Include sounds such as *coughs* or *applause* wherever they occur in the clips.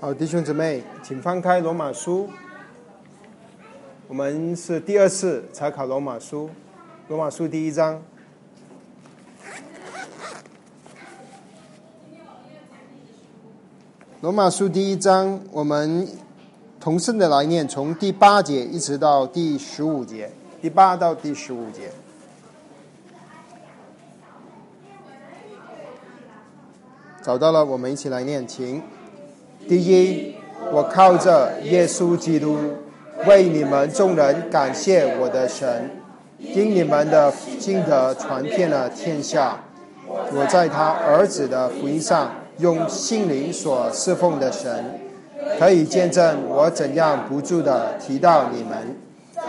好，弟兄姊妹，请翻开罗马书。我们是第二次查考罗马书，罗马书第一章。罗马书第一章，我们同声的来念，从第八节一直到第十五节，第八到第十五节。找到了，我们一起来念，请。第一，我靠着耶稣基督为你们众人感谢我的神，因你们的心德传遍了天下。我在他儿子的福音上用心灵所侍奉的神，可以见证我怎样不住的提到你们，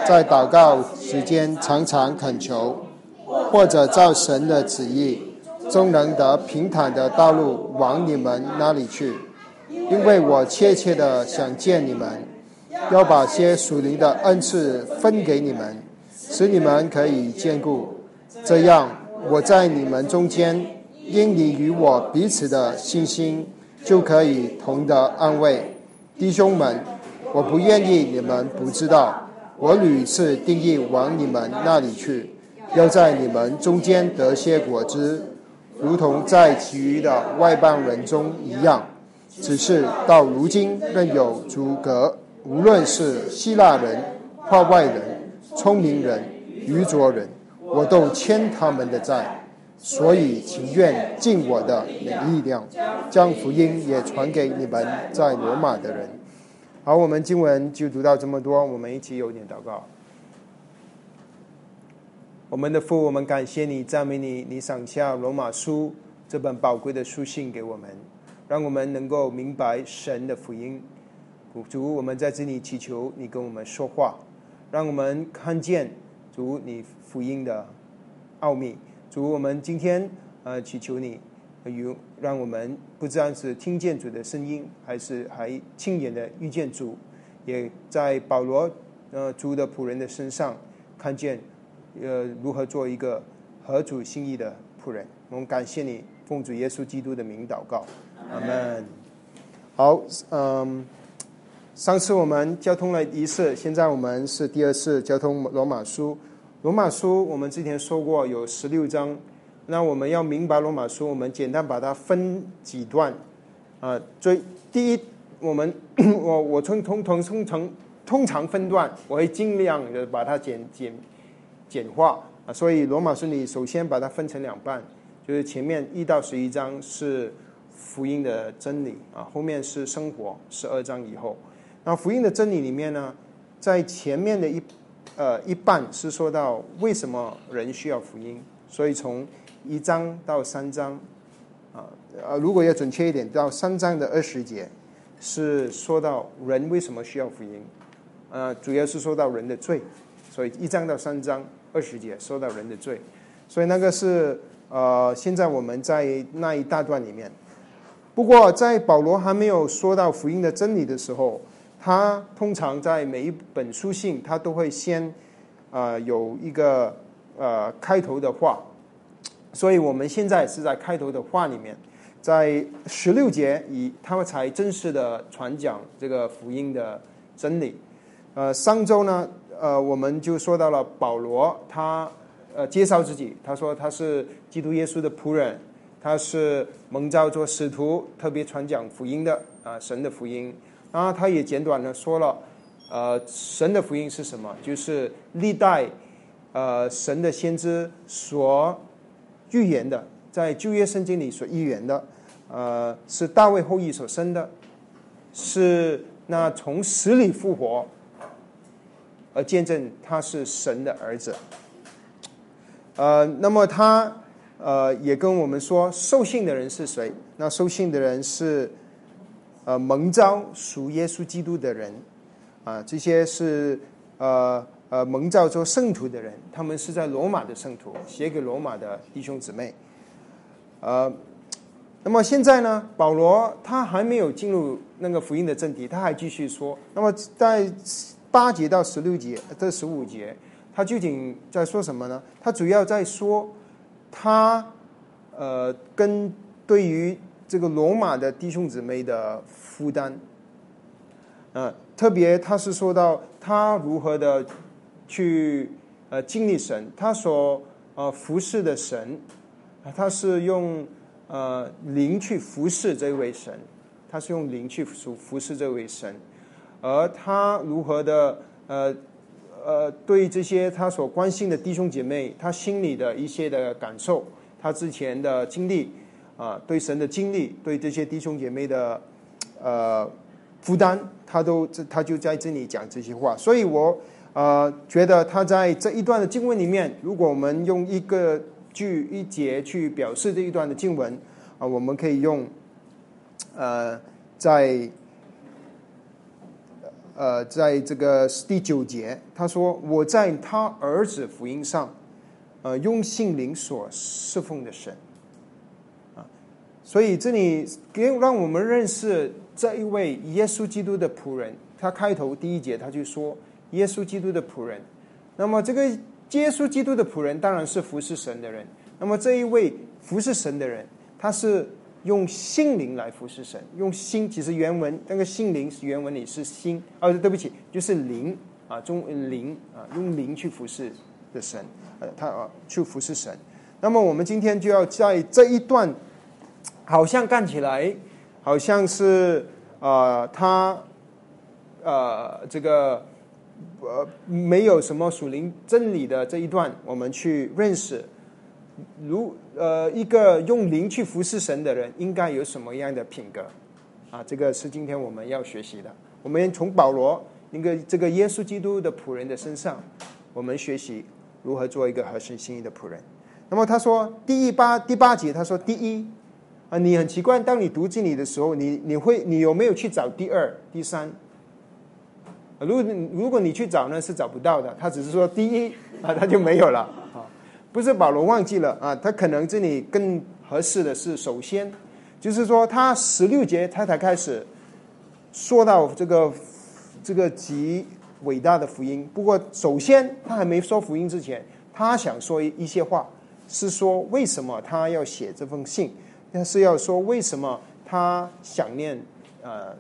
在祷告时间常常恳求，或者照神的旨意，终能得平坦的道路往你们那里去。因为我切切的想见你们，要把些属灵的恩赐分给你们，使你们可以兼顾。这样，我在你们中间，因你与我彼此的信心，就可以同得安慰。弟兄们，我不愿意你们不知道，我屡次定义往你们那里去，要在你们中间得些果子，如同在其余的外邦人中一样。只是到如今仍有阻隔，无论是希腊人、化外人、聪明人、愚拙人，我都欠他们的债，所以情愿尽我的力量，将福音也传给你们在罗马的人。好，我们经文就读到这么多，我们一起有点祷告。我们的父，我们感谢你，赞美你，你赏下罗马书这本宝贵的书信给我们。让我们能够明白神的福音，主，我们在这里祈求你跟我们说话，让我们看见主你福音的奥秘。主，我们今天呃祈求你，有让我们不但是听见主的声音，还是还亲眼的遇见主，也在保罗呃主的仆人的身上看见呃如何做一个合主心意的仆人。我们感谢你，奉主耶稣基督的名祷告。阿门。好，嗯，上次我们交通了一次，现在我们是第二次交通罗马书。罗马书我们之前说过有十六章，那我们要明白罗马书，我们简单把它分几段。啊，最第一，我们 *coughs* 我我从通通通常通常分段，我会尽量的把它简简简化啊。所以罗马书你首先把它分成两半，就是前面一到十一章是。福音的真理啊，后面是生活，十二章以后。那福音的真理里面呢，在前面的一呃一半是说到为什么人需要福音，所以从一章到三章啊呃，如果要准确一点，到三章的二十节是说到人为什么需要福音，呃，主要是说到人的罪，所以一章到三章二十节说到人的罪，所以那个是呃，现在我们在那一大段里面。不过，在保罗还没有说到福音的真理的时候，他通常在每一本书信，他都会先，呃，有一个呃开头的话。所以我们现在是在开头的话里面，在十六节以他们才正式的传讲这个福音的真理。呃，上周呢，呃，我们就说到了保罗，他呃介绍自己，他说他是基督耶稣的仆人。他是蒙召做使徒，特别传讲福音的啊，神的福音。然后他也简短的说了，呃，神的福音是什么？就是历代呃神的先知所预言的，在旧约圣经里所预言的，呃，是大卫后裔所生的，是那从死里复活，而见证他是神的儿子。呃，那么他。呃，也跟我们说受信的人是谁？那受信的人是呃蒙召属耶稣基督的人啊，这些是呃呃蒙召做圣徒的人，他们是在罗马的圣徒，写给罗马的弟兄姊妹。呃，那么现在呢，保罗他还没有进入那个福音的正题，他还继续说。那么在八节到十六节这十五节，他究竟在说什么呢？他主要在说。他呃，跟对于这个罗马的弟兄姊妹的负担。呃，特别他是说到他如何的去呃经历神，他所呃服侍的神，他是用呃灵去服侍这位神，他是用灵去服服侍这位神，而他如何的呃呃对这些他所关心的弟兄姐妹，他心里的一些的感受，他之前的经历啊，对神的经历，对这些弟兄姐妹的呃负担，他都他就在这里讲这些话，所以我。呃，觉得他在这一段的经文里面，如果我们用一个句一节去表示这一段的经文啊，我们可以用呃，在呃，在这个第九节，他说：“我在他儿子福音上，呃，用心灵所侍奉的神啊。”所以这里给让我们认识这一位耶稣基督的仆人。他开头第一节他就说。耶稣基督的仆人，那么这个耶稣基督的仆人当然是服侍神的人。那么这一位服侍神的人，他是用心灵来服侍神，用心。其实原文那个心灵是原文里是心，哦，对不起，就是灵啊，中灵啊，用灵去服侍的神，呃，他啊去服侍神。那么我们今天就要在这一段，好像看起来好像是啊，他呃这个。呃，没有什么属灵真理的这一段，我们去认识，如呃一个用灵去服侍神的人，应该有什么样的品格啊？这个是今天我们要学习的。我们从保罗一个这个耶稣基督的仆人的身上，我们学习如何做一个合神心意的仆人。那么他说第一八第八节，他说第一啊，你很奇怪，当你读经理的时候，你你会你有没有去找第二、第三？如果如果你去找呢，是找不到的。他只是说第一啊，他就没有了啊。不是保罗忘记了啊，他可能这里更合适的是，首先就是说他十六节他才开始说到这个这个极伟大的福音。不过首先他还没说福音之前，他想说一些话，是说为什么他要写这封信，那是要说为什么他想念呃。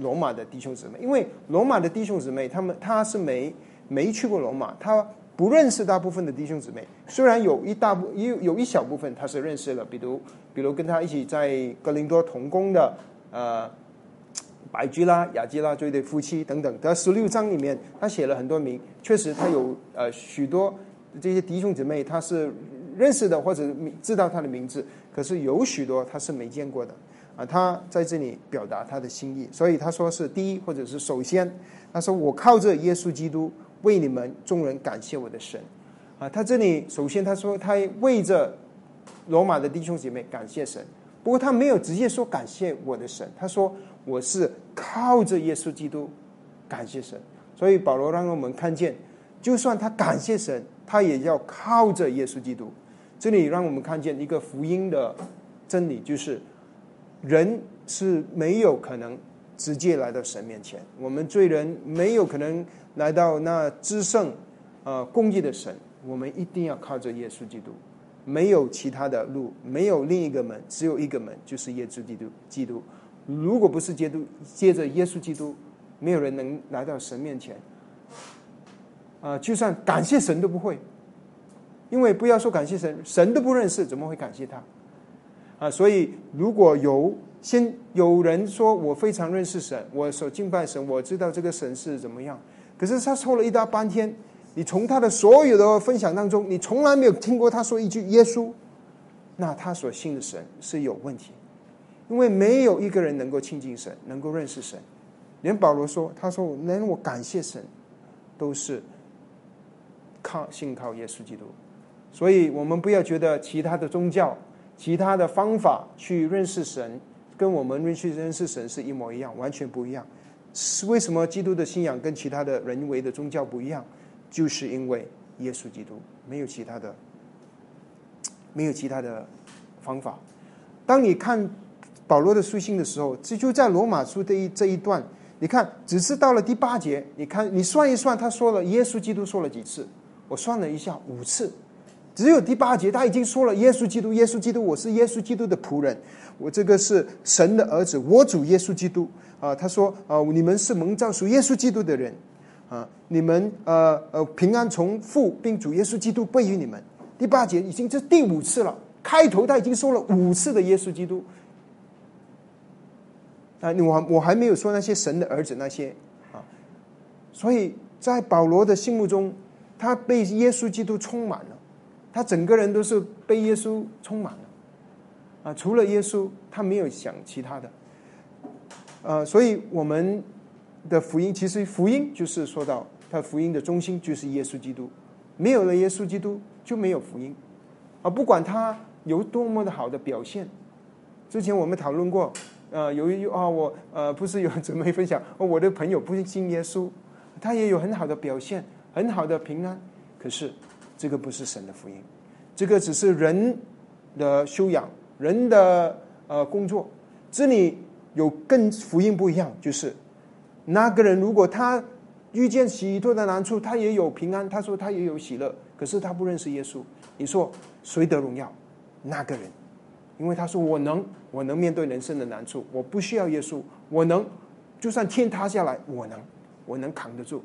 罗马的弟兄姊妹，因为罗马的弟兄姊妹，他们他是没没去过罗马，他不认识大部分的弟兄姊妹。虽然有一大部有有一小部分他是认识了，比如比如跟他一起在格林多同工的呃白居拉、雅基拉这对夫妻等等。他十六章里面，他写了很多名，确实他有呃许多这些弟兄姊妹他是认识的或者知道他的名字，可是有许多他是没见过的。啊，他在这里表达他的心意，所以他说是第一，或者是首先，他说我靠着耶稣基督为你们众人感谢我的神。啊，他这里首先他说他为着罗马的弟兄姐妹感谢神，不过他没有直接说感谢我的神，他说我是靠着耶稣基督感谢神。所以保罗让我们看见，就算他感谢神，他也要靠着耶稣基督。这里让我们看见一个福音的真理，就是。人是没有可能直接来到神面前，我们罪人没有可能来到那至圣、呃公义的神，我们一定要靠着耶稣基督，没有其他的路，没有另一个门，只有一个门，就是耶稣基督。基督，如果不是基督，接着耶稣基督，没有人能来到神面前。啊，就算感谢神都不会，因为不要说感谢神，神都不认识，怎么会感谢他？啊，所以如果有先有人说我非常认识神，我所敬拜神，我知道这个神是怎么样，可是他说了一大半天，你从他的所有的分享当中，你从来没有听过他说一句耶稣，那他所信的神是有问题，因为没有一个人能够亲近神，能够认识神，连保罗说，他说连我感谢神，都是靠信靠耶稣基督，所以我们不要觉得其他的宗教。其他的方法去认识神，跟我们去认识神是一模一样，完全不一样。是为什么基督的信仰跟其他的人为的宗教不一样？就是因为耶稣基督没有其他的，没有其他的方法。当你看保罗的书信的时候，这就在罗马书这一这一段，你看，只是到了第八节，你看你算一算，他说了耶稣基督说了几次？我算了一下，五次。只有第八节他已经说了，耶稣基督，耶稣基督，我是耶稣基督的仆人，我这个是神的儿子，我主耶稣基督啊。他说啊，你们是蒙召属耶稣基督的人啊，你们呃呃平安从父并主耶稣基督归于你们。第八节已经这第五次了，开头他已经说了五次的耶稣基督啊，我我还没有说那些神的儿子那些啊，所以在保罗的心目中，他被耶稣基督充满了。他整个人都是被耶稣充满了，啊，除了耶稣，他没有想其他的，呃，所以我们的福音其实福音就是说到，他福音的中心就是耶稣基督，没有了耶稣基督就没有福音，啊，不管他有多么的好的表现，之前我们讨论过，呃，由于啊，我呃不是有姊妹分享，我的朋友不是信耶稣，他也有很好的表现，很好的平安，可是。这个不是神的福音，这个只是人的修养，人的呃工作。这里有跟福音不一样，就是那个人如果他遇见许多的难处，他也有平安，他说他也有喜乐，可是他不认识耶稣。你说谁得荣耀？那个人，因为他说我能，我能面对人生的难处，我不需要耶稣，我能，就算天塌下来，我能，我能扛得住，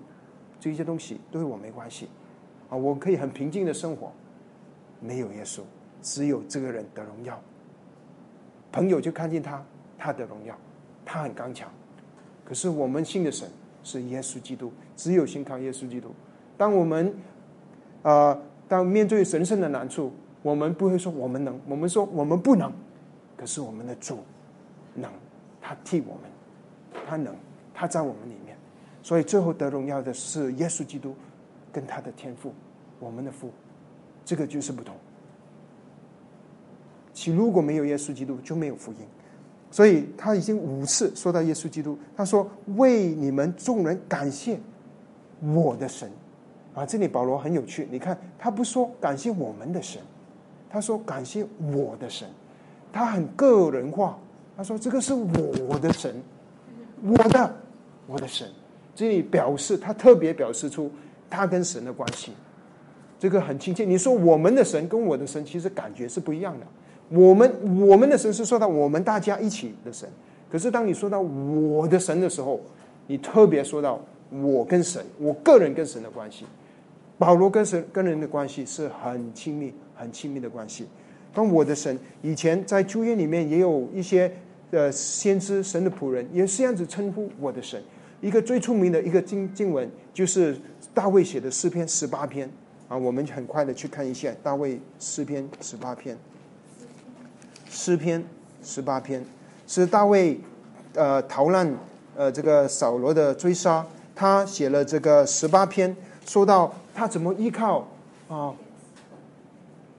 这些东西对我没关系。啊，我可以很平静的生活，没有耶稣，只有这个人的荣耀。朋友就看见他，他的荣耀，他很刚强。可是我们信的神是耶稣基督，只有信靠耶稣基督。当我们啊，当面对神圣的难处，我们不会说我们能，我们说我们不能。可是我们的主能，他替我们，他能，他在我们里面。所以最后得荣耀的是耶稣基督。跟他的天赋，我们的父，这个就是不同。其如果没有耶稣基督，就没有福音。所以他已经五次说到耶稣基督，他说：“为你们众人感谢我的神。”啊，这里保罗很有趣，你看他不说感谢我们的神，他说感谢我的神，他很个人化。他说：“这个是我的神，我的我的神。”这里表示他特别表示出。他跟神的关系，这个很亲切。你说我们的神跟我的神其实感觉是不一样的。我们我们的神是说到我们大家一起的神，可是当你说到我的神的时候，你特别说到我跟神，我个人跟神的关系。保罗跟神跟人的关系是很亲密、很亲密的关系。当我的神以前在旧约里面也有一些呃先知神的仆人也是这样子称呼我的神。一个最出名的一个经经文就是。大卫写的诗篇十八篇啊，我们很快的去看一下大卫诗篇十八篇。诗篇十八篇是大卫呃逃难呃这个扫罗的追杀，他写了这个十八篇，说到他怎么依靠啊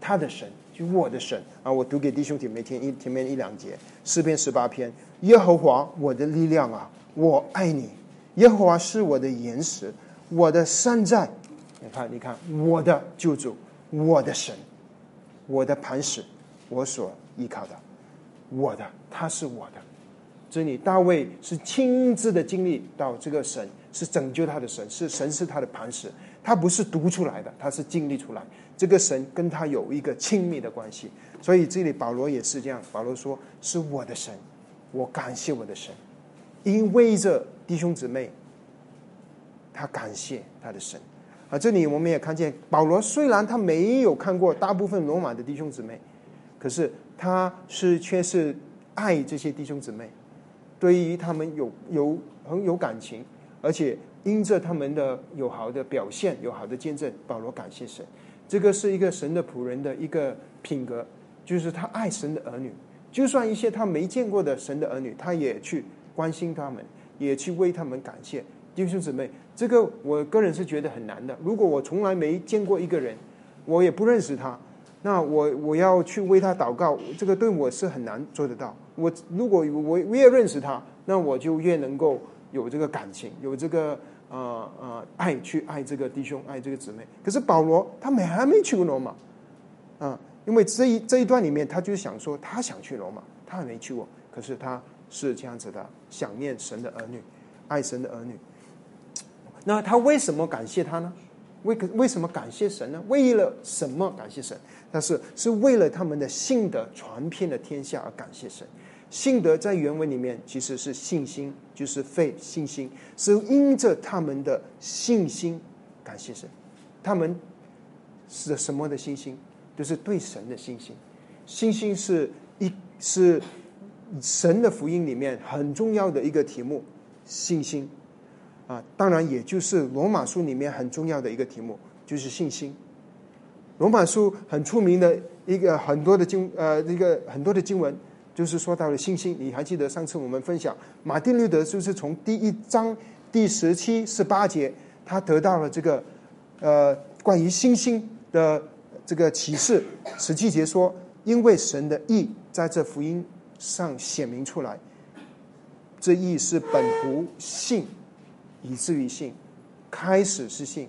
他的神，就我的神啊，我读给弟兄姐妹听一前面一两节诗篇十八篇，耶和华我的力量啊，我爱你，耶和华是我的岩石。我的山寨，你看，你看，我的救主，我的神，我的磐石，我所依靠的，我的，他是我的。这里大卫是亲自的经历到这个神是拯救他的神，是神是他的磐石，他不是读出来的，他是经历出来。这个神跟他有一个亲密的关系，所以这里保罗也是这样。保罗说：“是我的神，我感谢我的神，因为这弟兄姊妹。”他感谢他的神，啊，这里我们也看见保罗虽然他没有看过大部分罗马的弟兄姊妹，可是他是却是爱这些弟兄姊妹，对于他们有有很有感情，而且因着他们的有好的表现、有好的见证，保罗感谢神。这个是一个神的仆人的一个品格，就是他爱神的儿女，就算一些他没见过的神的儿女，他也去关心他们，也去为他们感谢。弟兄姊妹。这个我个人是觉得很难的。如果我从来没见过一个人，我也不认识他，那我我要去为他祷告，这个对我是很难做得到。我如果我越认识他，那我就越能够有这个感情，有这个呃呃爱去爱这个弟兄，爱这个姊妹。可是保罗他没还没去过罗马，啊，因为这一这一段里面，他就想说他想去罗马，他还没去过，可是他是这样子的，想念神的儿女，爱神的儿女。那他为什么感谢他呢？为为什么感谢神呢？为了什么感谢神？但是是为了他们的信德传遍了天下而感谢神。信德在原文里面其实是信心，就是费信心，是因着他们的信心感谢神。他们是什么的信心？就是对神的信心。信心是一是神的福音里面很重要的一个题目，信心。当然，也就是罗马书里面很重要的一个题目，就是信心。罗马书很出名的一个很多的经呃一个很多的经文，就是说到了信心。你还记得上次我们分享马丁路德就是从第一章第十七十八节，他得到了这个呃关于信心的这个启示。十七节说，因为神的意在这福音上显明出来，这意是本乎信。以至于信，开始是信，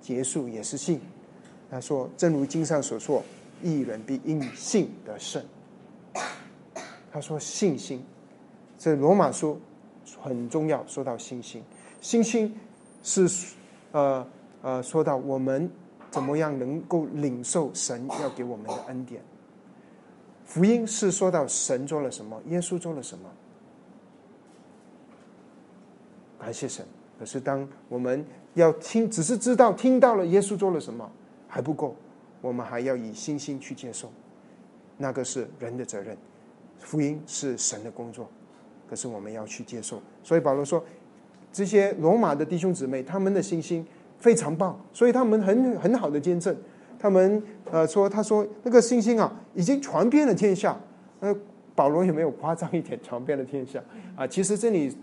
结束也是信。他说：“正如经上所说，一人必因信得胜。”他说：“信心，这罗马书很重要。说到信心，信心是呃呃，说到我们怎么样能够领受神要给我们的恩典。福音是说到神做了什么，耶稣做了什么。”感谢神。可是，当我们要听，只是知道听到了耶稣做了什么还不够，我们还要以信心去接受。那个是人的责任，福音是神的工作。可是我们要去接受。所以保罗说，这些罗马的弟兄姊妹，他们的信心非常棒，所以他们很很好的见证。他们呃说，他说那个信心啊，已经传遍了天下。呃，保罗有没有夸张一点？传遍了天下啊？其实这里。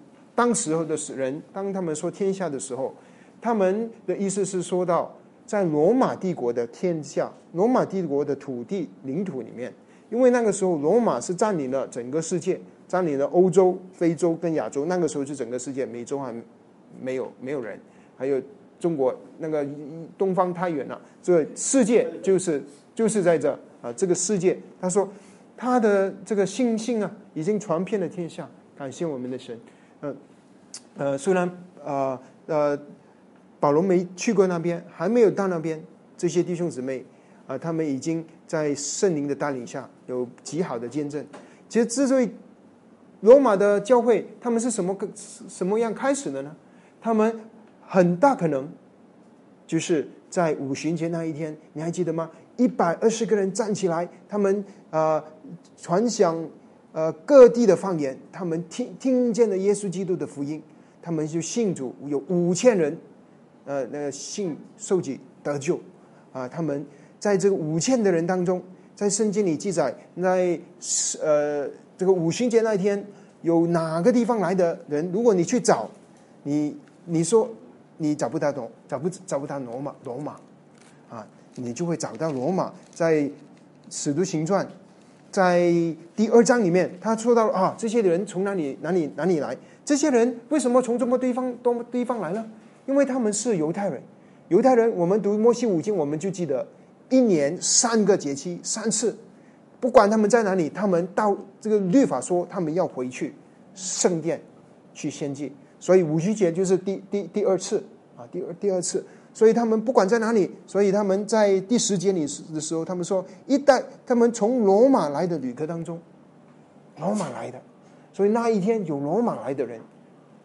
当时候的人，当他们说天下的时候，他们的意思是说到在罗马帝国的天下，罗马帝国的土地领土里面，因为那个时候罗马是占领了整个世界，占领了欧洲、非洲跟亚洲。那个时候是整个世界，美洲还没有没有人，还有中国那个东方太远了，这世界就是就是在这啊，这个世界。他说他的这个信心啊，已经传遍了天下，感谢我们的神。嗯，呃，虽然呃呃，保罗没去过那边，还没有到那边，这些弟兄姊妹啊，他们已经在圣灵的带领下有极好的见证。其实，之所以罗马的教会他们是什么个什么样开始的呢？他们很大可能就是在五旬节那一天，你还记得吗？一百二十个人站起来，他们啊传讲。呃，各地的方言，他们听听见了耶稣基督的福音，他们就信主，有五千人，呃，那个信受洗得救，啊，他们在这个五千的人当中，在圣经里记载，在呃这个五旬节那一天，有哪个地方来的人？如果你去找，你你说你找不到罗，找不找不到罗马罗马，啊，你就会找到罗马，在使徒行传。在第二章里面，他说到啊，这些人从哪里哪里哪里来？这些人为什么从这么地方多么地方来呢？因为他们是犹太人。犹太人，我们读摩西五经，我们就记得一年三个节期三次，不管他们在哪里，他们到这个律法说他们要回去圣殿去献祭，所以五旬节就是第第第二次啊，第二第二次。所以他们不管在哪里，所以他们在第十节里的时候，他们说一代他们从罗马来的旅客当中，罗马来的，所以那一天有罗马来的人，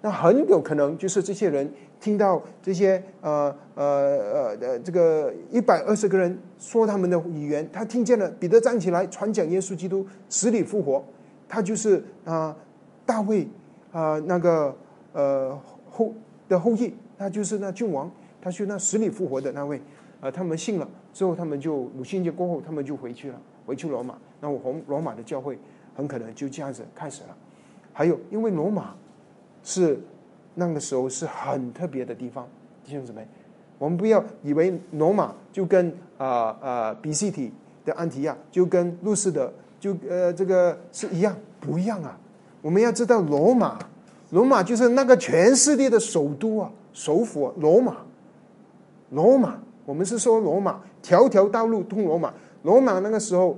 那很有可能就是这些人听到这些呃呃呃的这个一百二十个人说他们的语言，他听见了彼得站起来传讲耶稣基督死里复活，他就是啊大卫啊那个呃后的后裔，他就是那君王。他去那死里复活的那位，呃，他们信了之后，他们就五旬节过后，他们就回去了，回去罗马。那我红罗马的教会很可能就这样子开始了。还有，因为罗马是那个时候是很特别的地方，弟兄姊妹，我们不要以为罗马就跟啊啊比西体的安提亚就跟路斯的就呃这个是一样，不一样啊。我们要知道，罗马，罗马就是那个全世界的首都啊，首府罗马。罗马，我们是说罗马，条条道路通罗马。罗马那个时候，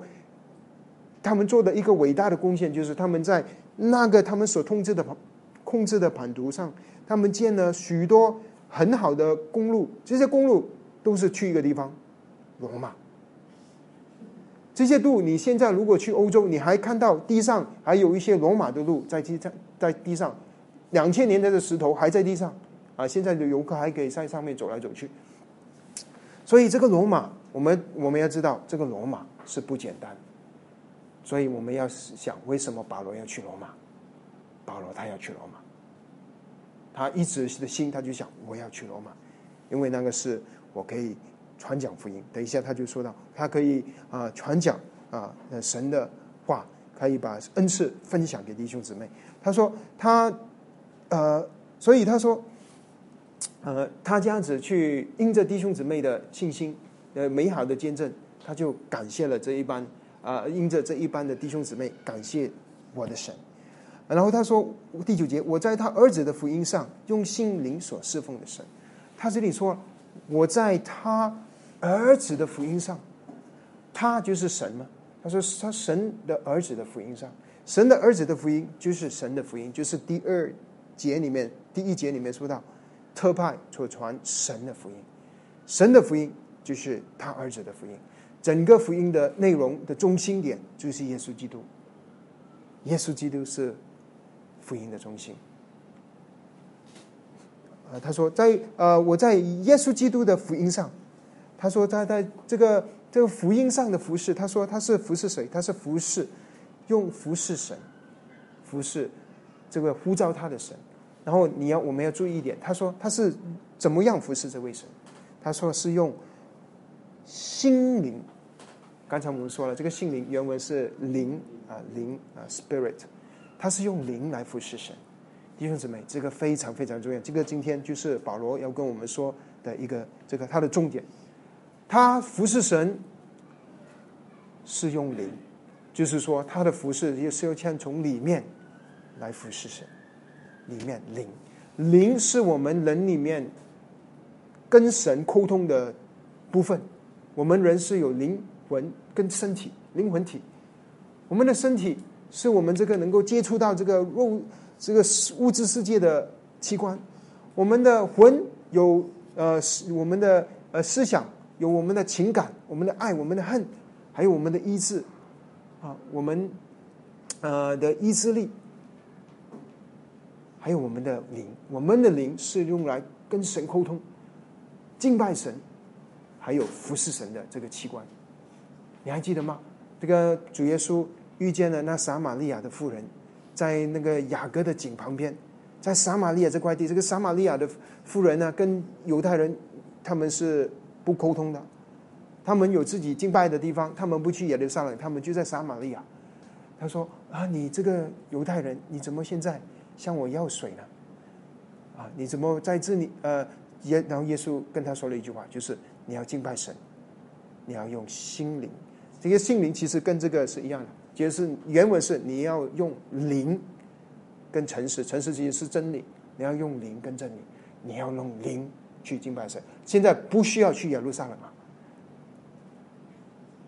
他们做的一个伟大的贡献，就是他们在那个他们所控制的控制的版图上，他们建了许多很好的公路，这些公路都是去一个地方，罗马。这些路，你现在如果去欧洲，你还看到地上还有一些罗马的路在地上，在地上，两千年代的石头还在地上啊！现在的游客还可以在上面走来走去。所以这个罗马，我们我们要知道，这个罗马是不简单。所以我们要想，为什么保罗要去罗马？保罗他要去罗马，他一直的心他就想，我要去罗马，因为那个是我可以。传讲福音，等一下他就说到，他可以啊传讲啊神的话，可以把恩赐分享给弟兄姊妹。他说他呃，所以他说呃，他这样子去因着弟兄姊妹的信心呃美好的见证，他就感谢了这一班啊，因着这一班的弟兄姊妹，感谢我的神。然后他说第九节，我在他儿子的福音上用心灵所侍奉的神。他这里说我在他。儿子的福音上，他就是神吗？他说他神的儿子的福音上，神的儿子的福音就是神的福音，就是第二节里面第一节里面说到特派所传神的福音，神的福音就是他儿子的福音，整个福音的内容的中心点就是耶稣基督，耶稣基督是福音的中心。啊，他说在呃我在耶稣基督的福音上。他说他在这个这个福音上的服饰，他说他是服侍谁？他是服侍用服侍神，服侍这个呼召他的神。然后你要我们要注意一点，他说他是怎么样服侍这位神？他说是用心灵。刚才我们说了，这个心灵原文是灵啊灵啊 spirit，他是用灵来服侍神。弟兄姊妹，这个非常非常重要。这个今天就是保罗要跟我们说的一个这个他的重点。他服侍神是用灵，就是说他的服侍也是要先从里面来服侍神。里面灵，灵是我们人里面跟神沟通的部分。我们人是有灵魂跟身体，灵魂体。我们的身体是我们这个能够接触到这个肉这个物质世界的器官。我们的魂有呃，我们的呃思想。有我们的情感，我们的爱，我们的恨，还有我们的意志，啊，我们呃的意志力，还有我们的灵，我们的灵是用来跟神沟通、敬拜神，还有服侍神的这个器官。你还记得吗？这个主耶稣遇见了那撒玛利亚的妇人，在那个雅各的井旁边，在撒玛利亚这块地，这个撒玛利亚的妇人呢，跟犹太人他们是。不沟通的，他们有自己敬拜的地方，他们不去耶路撒冷，他们就在撒玛利亚。他说：“啊，你这个犹太人，你怎么现在向我要水呢？啊，你怎么在这里？呃，耶，然后耶稣跟他说了一句话，就是你要敬拜神，你要用心灵。这个心灵其实跟这个是一样的，就是原文是你要用灵跟诚实，诚实其实是真理，你要用灵跟真理，你要用灵。”去敬拜神，现在不需要去耶路撒冷了。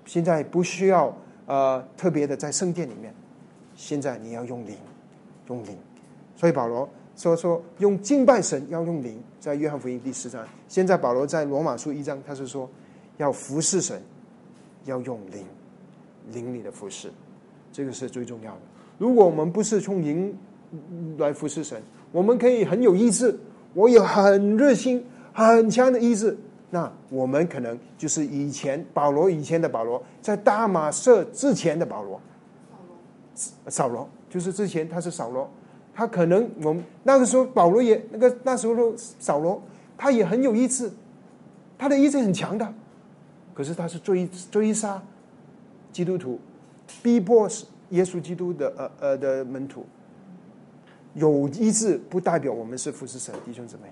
现在不需要呃特别的在圣殿里面，现在你要用灵，用灵。所以保罗说说用敬拜神要用灵，在约翰福音第四章。现在保罗在罗马书一章，他是说要服侍神，要用灵，灵里的服侍，这个是最重要的。如果我们不是从灵来服侍神，我们可以很有意志，我有很热心。很强的意志，那我们可能就是以前保罗以前的保罗，在大马色之前的保罗，扫罗就是之前他是扫罗，他可能我们那个时候保罗也那个那时候扫罗他也很有意志，他的意志很强的，可是他是追追杀基督徒，逼迫耶稣基督的呃呃的门徒，有意志不代表我们是服侍神弟兄姊妹。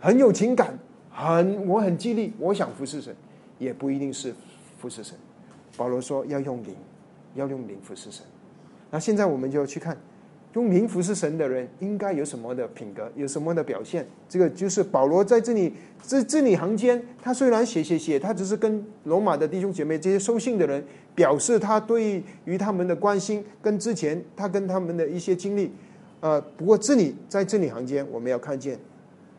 很有情感，很我很激励，我想服侍神，也不一定是服侍神。保罗说要用灵，要用灵服侍神。那现在我们就去看，用灵服侍神的人应该有什么的品格，有什么的表现？这个就是保罗在这里这字里行间，他虽然写写写，他只是跟罗马的弟兄姐妹这些收信的人表示他对于他们的关心，跟之前他跟他们的一些经历。呃，不过这里在字里行间，我们要看见。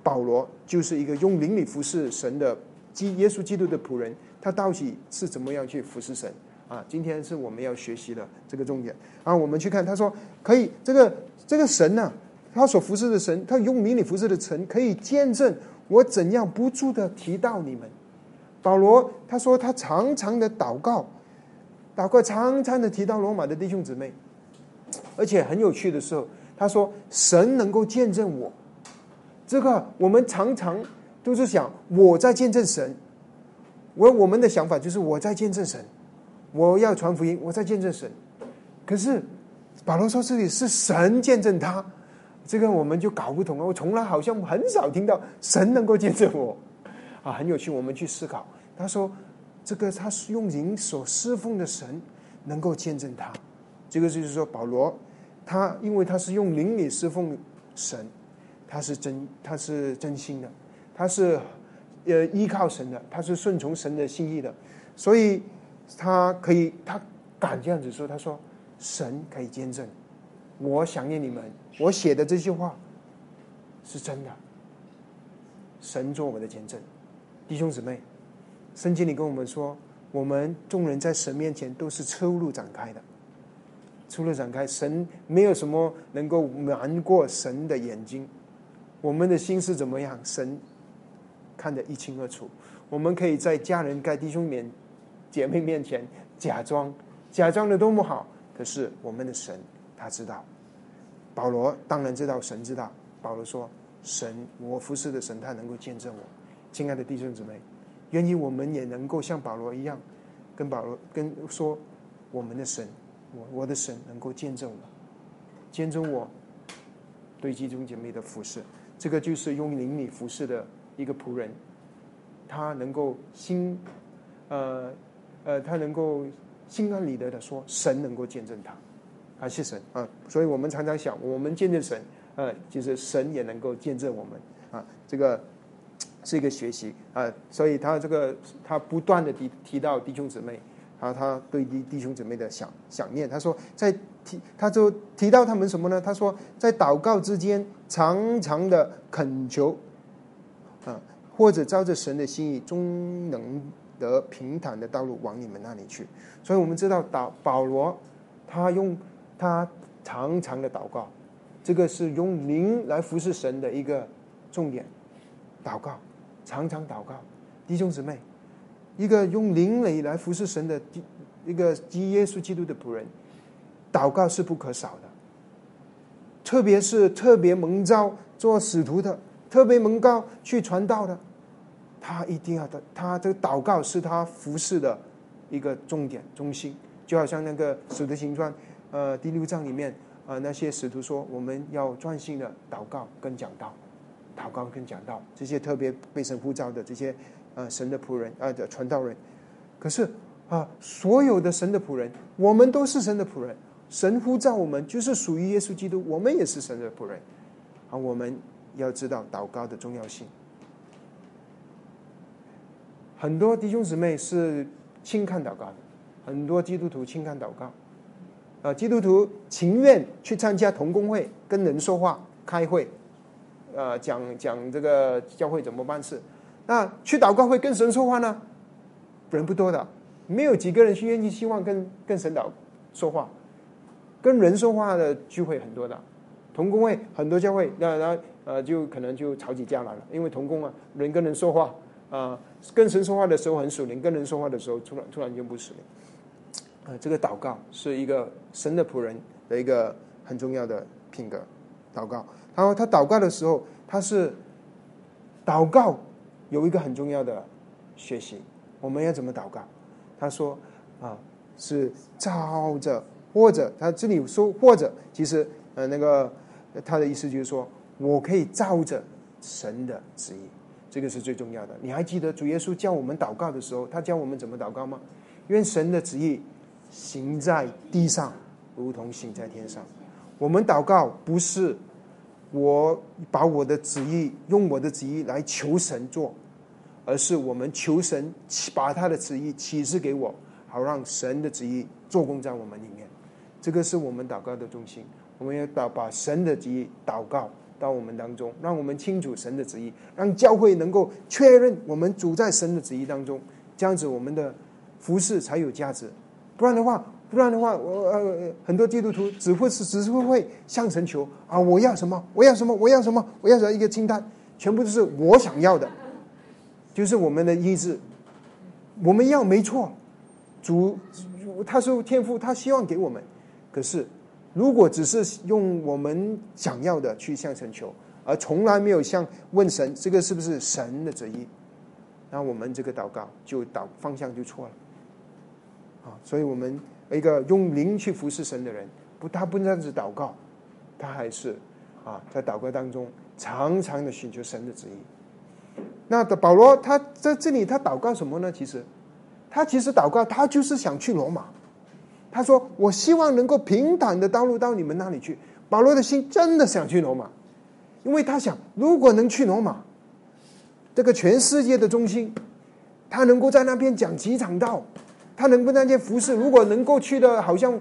保罗就是一个用灵里服侍神的基耶稣基督的仆人，他到底是怎么样去服侍神啊？今天是我们要学习的这个重点啊。我们去看，他说可以，这个这个神呢，他所服侍的神，他用灵里服侍的神，可以见证我怎样不住的提到你们。保罗他说他常常的祷告，祷告常常的提到罗马的弟兄姊妹，而且很有趣的时候，他说神能够见证我。这个我们常常都是想我在见证神，我我们的想法就是我在见证神，我要传福音，我在见证神。可是保罗说这里是神见证他，这个我们就搞不懂了。我从来好像很少听到神能够见证我啊，很有趣。我们去思考，他说这个他是用灵所侍奉的神能够见证他，这个就是说保罗他因为他是用灵里侍奉神。他是真，他是真心的，他是呃依靠神的，他是顺从神的心意的，所以他可以，他敢这样子说。他说：“神可以见证，我想念你们，我写的这句话是真的。神做我们的见证，弟兄姊妹，圣经里跟我们说，我们众人在神面前都是出路展开的，出路展开，神没有什么能够瞒过神的眼睛。”我们的心是怎么样？神看得一清二楚。我们可以在家人、在弟兄面、姐妹面前假装，假装的多么好。可是我们的神他知道。保罗当然知道，神知道。保罗说：“神，我服侍的神，他能够见证我。”亲爱的弟兄姊妹，愿意我们也能够像保罗一样，跟保罗跟说：“我们的神，我我的神能够见证我，见证我对弟兄姐妹的服侍。”这个就是用灵里服侍的一个仆人，他能够心，呃，呃，他能够心安理得的说，神能够见证他，感谢神啊！所以我们常常想，我们见证神，呃，就是神也能够见证我们啊。这个是一个学习啊，所以他这个他不断的提提到弟兄姊妹，啊，他对弟弟兄姊妹的想想念，他说在。提，他就提到他们什么呢？他说，在祷告之间，常常的恳求，啊，或者照着神的心意，终能得平坦的道路往你们那里去。所以我们知道，祷保罗他用他常常的祷告，这个是用灵来服侍神的一个重点。祷告，常常祷告，弟兄姊妹，一个用灵雷来服侍神的一个基耶稣基督的仆人。祷告是不可少的，特别是特别蒙召做使徒的，特别蒙召去传道的，他一定要的，他这个祷告是他服侍的一个重点中心。就好像那个使徒行传，呃，第六章里面，呃，那些使徒说，我们要专心的祷告跟讲道，祷告跟讲道，这些特别被神呼召的这些呃神的仆人啊的传道人。可是啊，所有的神的仆人，我们都是神的仆人。神呼召我们，就是属于耶稣基督，我们也是神的仆人。啊，我们要知道祷告的重要性。很多弟兄姊妹是轻看祷告的，很多基督徒轻看祷告。啊，基督徒情愿去参加同工会，跟人说话、开会，呃，讲讲这个教会怎么办事。那去祷告会跟神说话呢？人不多的，没有几个人去愿意希望跟跟神祷说话。跟人说话的聚会很多的，同工会很多教会，那那呃就可能就吵起架来了，因为同工啊，人跟人说话啊，跟神说话的时候很属灵，跟人说话的时候突然突然间不属灵。呃，这个祷告是一个神的仆人的一个很重要的品格，祷告。然后他祷告的时候，他是祷告有一个很重要的学习，我们要怎么祷告？他说啊，是照着。或者他这里说，或者其实呃那个他的意思就是说，我可以照着神的旨意，这个是最重要的。你还记得主耶稣教我们祷告的时候，他教我们怎么祷告吗？愿神的旨意行在地上，如同行在天上。我们祷告不是我把我的旨意用我的旨意来求神做，而是我们求神把他的旨意启示给我，好让神的旨意做工在我们里面。这个是我们祷告的中心，我们要祷把神的旨意祷告到我们当中，让我们清楚神的旨意，让教会能够确认我们主在神的旨意当中，这样子我们的服饰才有价值。不然的话，不然的话，我呃很多基督徒只会是只是会向神求啊，我要什么，我要什么，我要什么，我要什么一个清单，全部都是我想要的，就是我们的意志。我们要没错，主他是天赋，他希望给我们。可是，如果只是用我们想要的去向神求，而从来没有向问神这个是不是神的旨意，那我们这个祷告就导方向就错了。啊，所以我们一个用灵去服侍神的人，不，他不这样子祷告，他还是啊，在祷告当中常常的寻求神的旨意。那保罗他在这里他祷告什么呢？其实他其实祷告，他就是想去罗马。他说：“我希望能够平坦的道路到你们那里去。”保罗的心真的想去罗马，因为他想，如果能去罗马，这个全世界的中心，他能够在那边讲几场道，他能够在那些服侍。如果能够去的，好像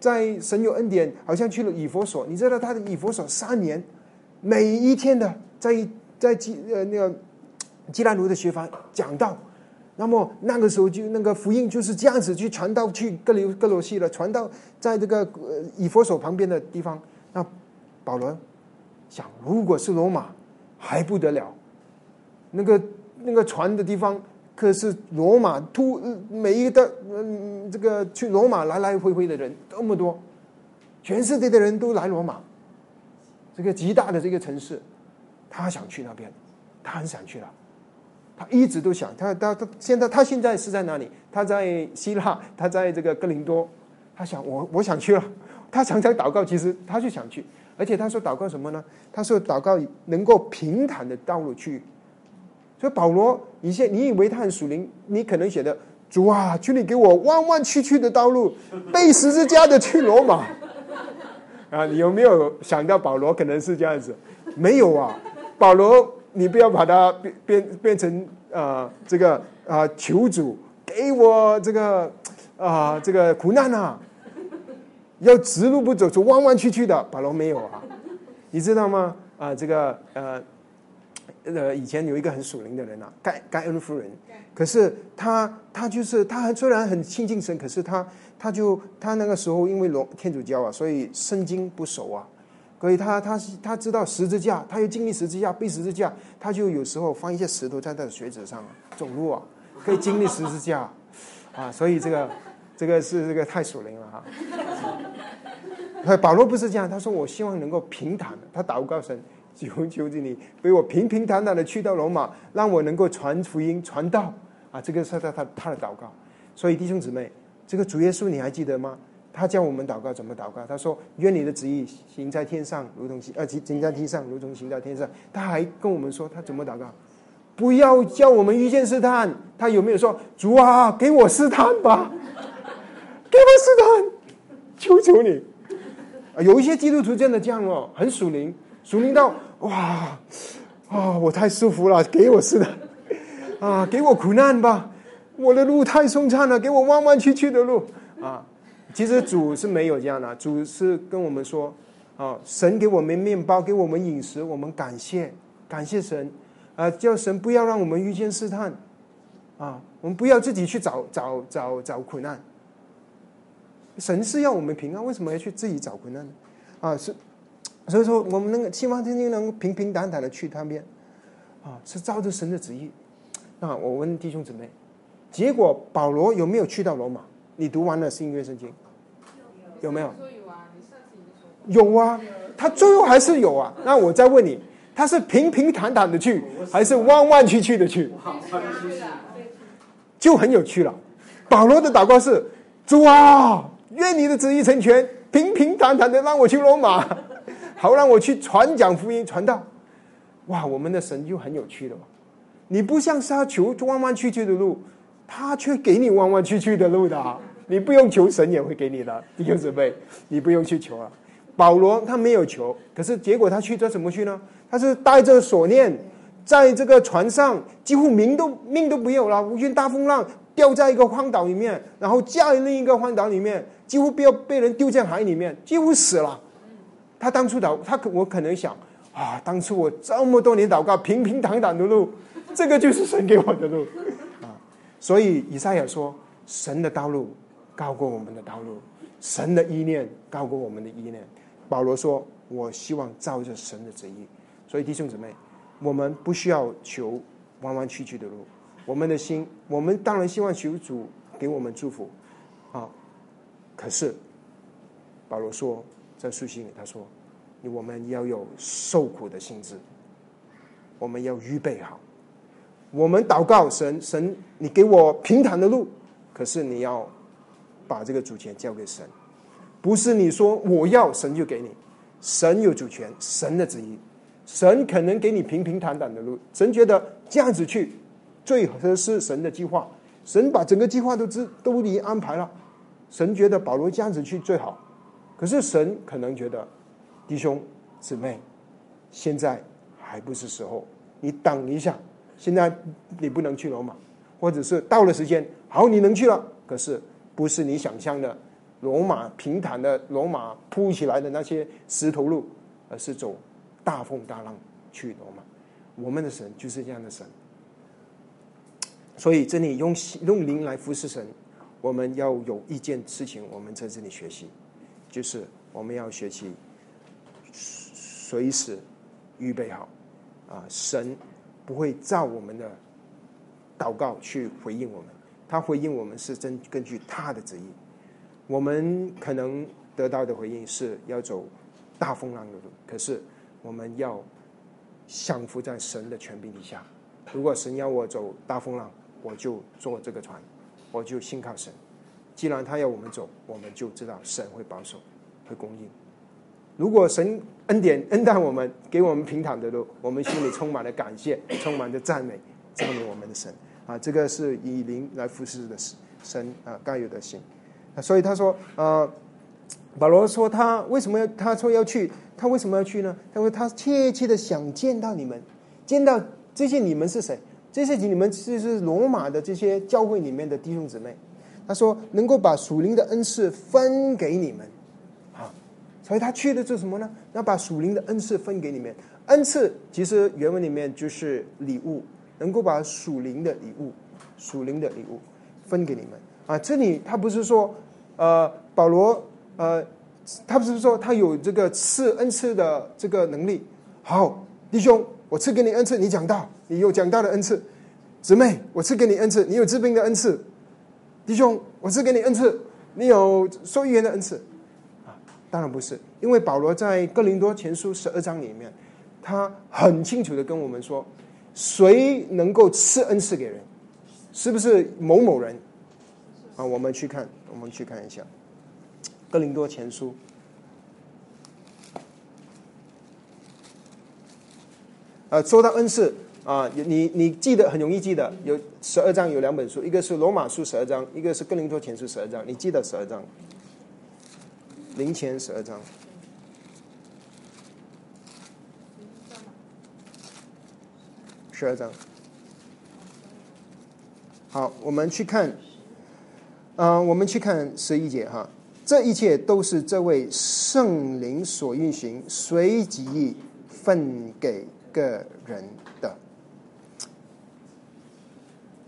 在神有恩典，好像去了以佛所。你知道他的以佛所三年，每一天的在在基呃那个。基拉奴的学房讲道，那么那个时候就那个福音就是这样子去传到去格里格罗西了，传到在这个呃以佛所旁边的地方。那保罗想，如果是罗马还不得了，那个那个传的地方可是罗马突每一个嗯这个去罗马来来回回的人这么多，全世界的人都来罗马，这个极大的这个城市，他想去那边，他很想去了。他一直都想，他他他现在他现在是在哪里？他在希腊，他在这个哥林多。他想我我想去了。他常常祷告，其实他就想去，而且他说祷告什么呢？他说祷告能够平坦的道路去。所以保罗，以前你以为他很属灵，你可能写的主啊，求你给我弯弯曲曲的道路，*laughs* 背十字架的去罗马。啊，你有没有想到保罗可能是这样子？没有啊，保罗。你不要把它变变变成啊，这个啊，求主给我这个啊，这个苦难啊，要直路不走，走弯弯曲曲的。保罗没有啊，你知道吗？啊，这个呃呃，以前有一个很属灵的人啊，盖盖恩夫人，可是他他就是他虽然很亲近神，可是他他就他那个时候因为罗天主教啊，所以圣经不熟啊。所以他他他知道十字架，他又经历十字架，背十字架，他就有时候放一些石头在他的靴子上走路啊，可以经历十字架，啊，所以这个这个是这个太属灵了哈。保罗不是这样，他说我希望能够平坦的，他祷告神，求求你给我平平坦坦的去到罗马，让我能够传福音传道啊，这个是他他他的祷告。所以弟兄姊妹，这个主耶稣你还记得吗？他教我们祷告怎么祷告？他说：“愿你的旨意行在天上，如同行呃行在地上，如同行在天上。”他还跟我们说他怎么祷告？不要叫我们遇见试探。他有没有说：“主啊，给我试探吧，给我试探，求求你。”有一些基督徒真的这样哦，很属灵，属灵到哇啊，我太舒服了，给我试探啊，给我苦难吧，我的路太松畅了，给我弯弯曲曲的路啊。其实主是没有这样的，主是跟我们说：“啊，神给我们面包，给我们饮食，我们感谢，感谢神，啊，叫神不要让我们遇见试探，啊，我们不要自己去找找找找苦难。神是要我们平安，为什么要去自己找苦难呢？啊，是，所以说我们那个希望天天能够平平淡淡的去他边，啊，是照着神的旨意。那我问弟兄姊妹，结果保罗有没有去到罗马？你读完了新约圣经，有没有？有啊，他最后还是有啊。*laughs* 那我再问你，他是平平坦坦的去，还是弯弯曲曲的去？就很有趣了。保罗的祷告是：主啊，愿你的旨意成全，平平坦坦的让我去罗马，*laughs* 好让我去传讲福音、传道。哇，我们的神就很有趣了。你不像沙丘弯弯曲曲的路，他却给你弯弯曲曲的路的。你不用求神也会给你的，弟兄姊妹，你不用去求了。保罗他没有求，可是结果他去这怎么去呢？他是带着锁链，在这个船上，几乎命都命都没有了。无云大风浪，掉在一个荒岛里面，然后驾另一个荒岛里面，几乎被被人丢进海里面，几乎死了。他当初的他可我可能想，啊，当初我这么多年祷告，平平坦坦的路，这个就是神给我的路啊。所以以赛亚说，神的道路高过我们的道路，神的意念高过我们的意念。保罗说，我希望照着神的旨意。所以弟兄姊妹，我们不需要求弯弯曲曲的路，我们的心，我们当然希望求主给我们祝福啊。可是保罗说，在书信里他说。我们要有受苦的心智，我们要预备好。我们祷告神，神，你给我平坦的路。可是你要把这个主权交给神，不是你说我要神就给你。神有主权，神的旨意，神可能给你平平坦坦的路。神觉得这样子去最合适神的计划，神把整个计划都知都已经安排了。神觉得保罗这样子去最好，可是神可能觉得。弟兄姊妹，现在还不是时候，你等一下。现在你不能去罗马，或者是到了时间，好，你能去了。可是不是你想象的罗马平坦的罗马铺起来的那些石头路，而是走大风大浪去罗马。我们的神就是这样的神，所以这里用用灵来服侍神，我们要有一件事情，我们在这里学习，就是我们要学习。随时预备好啊！神不会照我们的祷告去回应我们，他回应我们是真根据他的旨意。我们可能得到的回应是要走大风浪的路，可是我们要降服在神的权柄底下。如果神要我走大风浪，我就坐这个船，我就信靠神。既然他要我们走，我们就知道神会保守，会供应。如果神恩典恩待我们，给我们平坦的路，我们心里充满了感谢，充满着赞美，赞美我们的神啊！这个是以灵来服侍的神啊，该有的心。所以他说，呃，保罗说他为什么要他说要去？他为什么要去呢？他说他切切的想见到你们，见到这些你们是谁？这些你们就是罗马的这些教会里面的弟兄姊妹。他说能够把属灵的恩赐分给你们。啊所以他去的是什么呢？要把属灵的恩赐分给你们。恩赐其实原文里面就是礼物，能够把属灵的礼物、属灵的礼物分给你们啊。这里他不是说，呃，保罗，呃，他不是说他有这个赐恩赐的这个能力。好，弟兄，我赐给你恩赐，你讲道，你有讲道的恩赐；姊妹，我赐给你恩赐，你有治病的恩赐；弟兄，我赐给你恩赐，你有说预言的恩赐。啊当然不是，因为保罗在哥林多前书十二章里面，他很清楚的跟我们说，谁能够赐恩赐给人，是不是某某人？啊，我们去看，我们去看一下哥林多前书。呃，说到恩赐啊，你你记得很容易记得，有十二章有两本书，一个是罗马书十二章，一个是哥林多前书十二章，你记得十二章。零前十二章，十二章。好，我们去看，嗯，我们去看十一节哈。这一切都是这位圣灵所运行，随即分给个人的。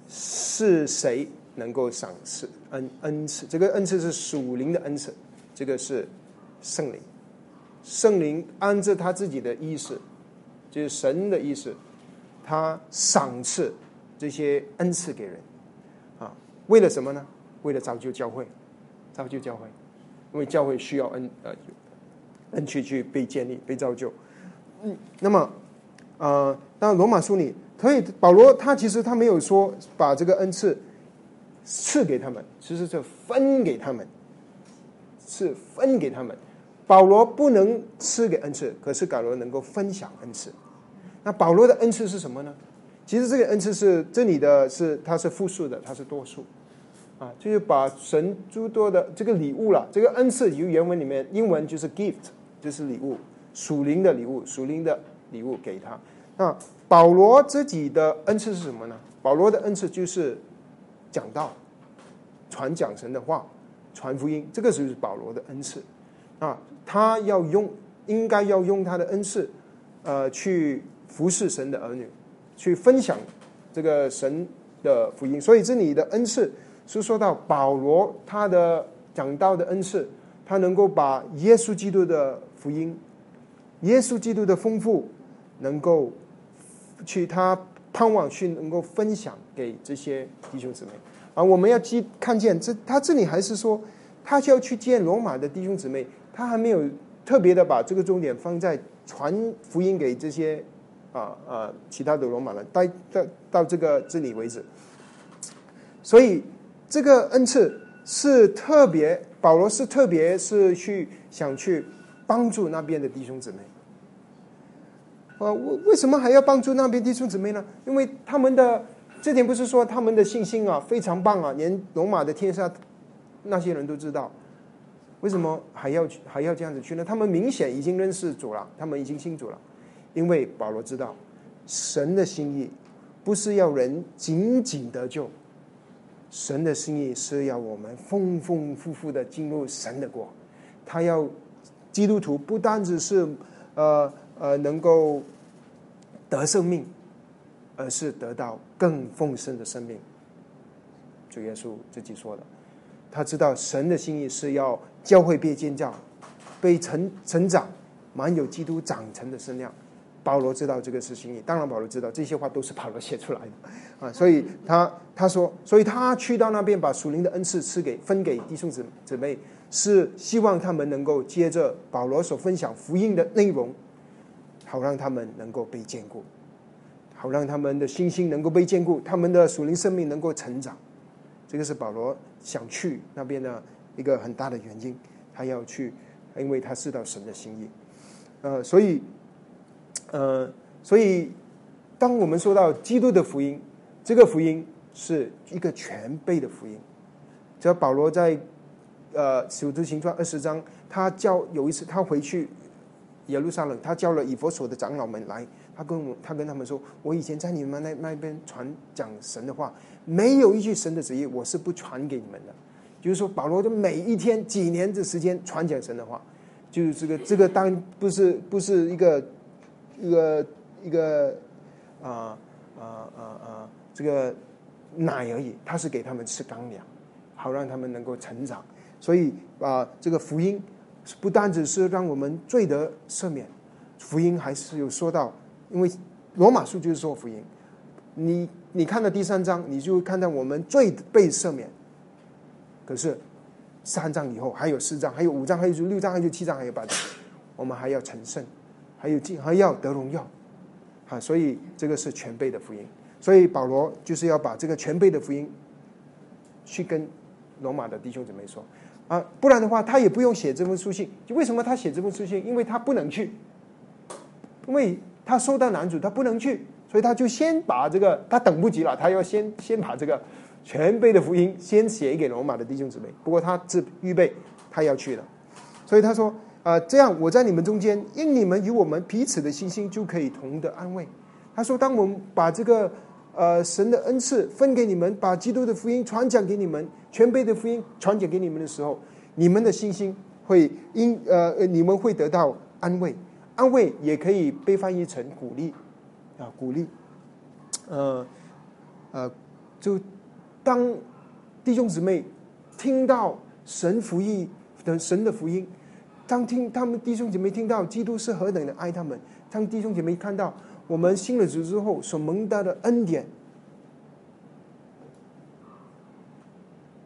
是谁能够赏赐恩恩赐？这个恩赐是属灵的恩赐。这个是圣灵，圣灵按着他自己的意思，就是神的意思，他赏赐这些恩赐给人，啊，为了什么呢？为了造就教会，造就教会，因为教会需要恩呃恩去去被建立、被造就。嗯，那么呃，当罗马书里，可以保罗他其实他没有说把这个恩赐赐给他们，其实是分给他们。是分给他们，保罗不能赐给恩赐，可是保罗能够分享恩赐。那保罗的恩赐是什么呢？其实这个恩赐是这里的是它是复数的，它是多数啊，就是把神诸多的这个礼物了。这个恩赐由原文里面英文就是 gift，就是礼物，属灵的礼物，属灵的礼物给他。那保罗自己的恩赐是什么呢？保罗的恩赐就是讲道，传讲神的话。传福音，这个就是保罗的恩赐啊，他要用，应该要用他的恩赐呃去服侍神的儿女，去分享这个神的福音。所以这里的恩赐是说到保罗他的讲道的恩赐，他能够把耶稣基督的福音、耶稣基督的丰富，能够去他盼望去能够分享给这些弟兄姊妹。啊，我们要记看见这他这里还是说，他就要去见罗马的弟兄姊妹，他还没有特别的把这个重点放在传福音给这些啊啊其他的罗马人，到到到这个这里为止。所以这个恩赐是特别，保罗是特别是去想去帮助那边的弟兄姊妹。呃，为为什么还要帮助那边弟兄姊妹呢？因为他们的。这点不是说他们的信心啊非常棒啊，连罗马的天下那些人都知道，为什么还要还要这样子去呢？他们明显已经认识主了，他们已经信主了，因为保罗知道神的心意不是要人仅仅得救，神的心意是要我们丰丰富富的进入神的国，他要基督徒不单只是呃呃能够得生命。而是得到更丰盛的生命。主耶稣自己说的，他知道神的心意是要教会被建造、被成成长，满有基督长成的身量。保罗知道这个是心意，当然保罗知道这些话都是保罗写出来的啊，所以他他说，所以他去到那边把属灵的恩赐赐给分给弟兄姊姊妹，是希望他们能够接着保罗所分享福音的内容，好让他们能够被坚固。好让他们的信心能够被坚固，他们的属灵生命能够成长，这个是保罗想去那边的一个很大的原因。他要去，因为他知道神的心意。呃，所以，呃，所以，当我们说到基督的福音，这个福音是一个全备的福音。只要保罗在呃《使徒行传》二十章，他叫有一次他回去耶路撒冷，他叫了以佛所的长老们来。他跟我，他跟他们说：“我以前在你们那那边传讲神的话，没有一句神的旨意，我是不传给你们的。就是说，保罗的每一天几年的时间传讲神的话，就是这个这个当不是不是一个一个一个啊啊啊啊这个奶而已，他是给他们吃干粮，好让他们能够成长。所以啊，这个福音不单只是让我们罪得赦免，福音还是有说到。”因为罗马书就是说福音，你你看到第三章，你就看到我们罪被赦免。可是三章以后还有四章，还有五章，还有六章，还有七章，还有八章，我们还要成圣，还有进还要得荣耀。啊，所以这个是全备的福音。所以保罗就是要把这个全备的福音去跟罗马的弟兄姊妹说啊，不然的话他也不用写这封书信。就为什么他写这封书信？因为他不能去，因为。他受到男主，他不能去，所以他就先把这个，他等不及了，他要先先把这个全备的福音先写给罗马的弟兄姊妹。不过他自预备他要去的，所以他说啊，这样我在你们中间，因你们与我们彼此的信心，就可以同得安慰。他说，当我们把这个呃神的恩赐分给你们，把基督的福音传讲给你们，全备的福音传讲给你们的时候，你们的信心会因呃你们会得到安慰。安慰也可以被翻译成鼓励，啊，鼓励，呃，呃，就当弟兄姊妹听到神福音的神的福音，当听他们弟兄姐妹听到基督是何等的爱他们，当弟兄姐妹看到我们信了主之后所蒙到的恩典，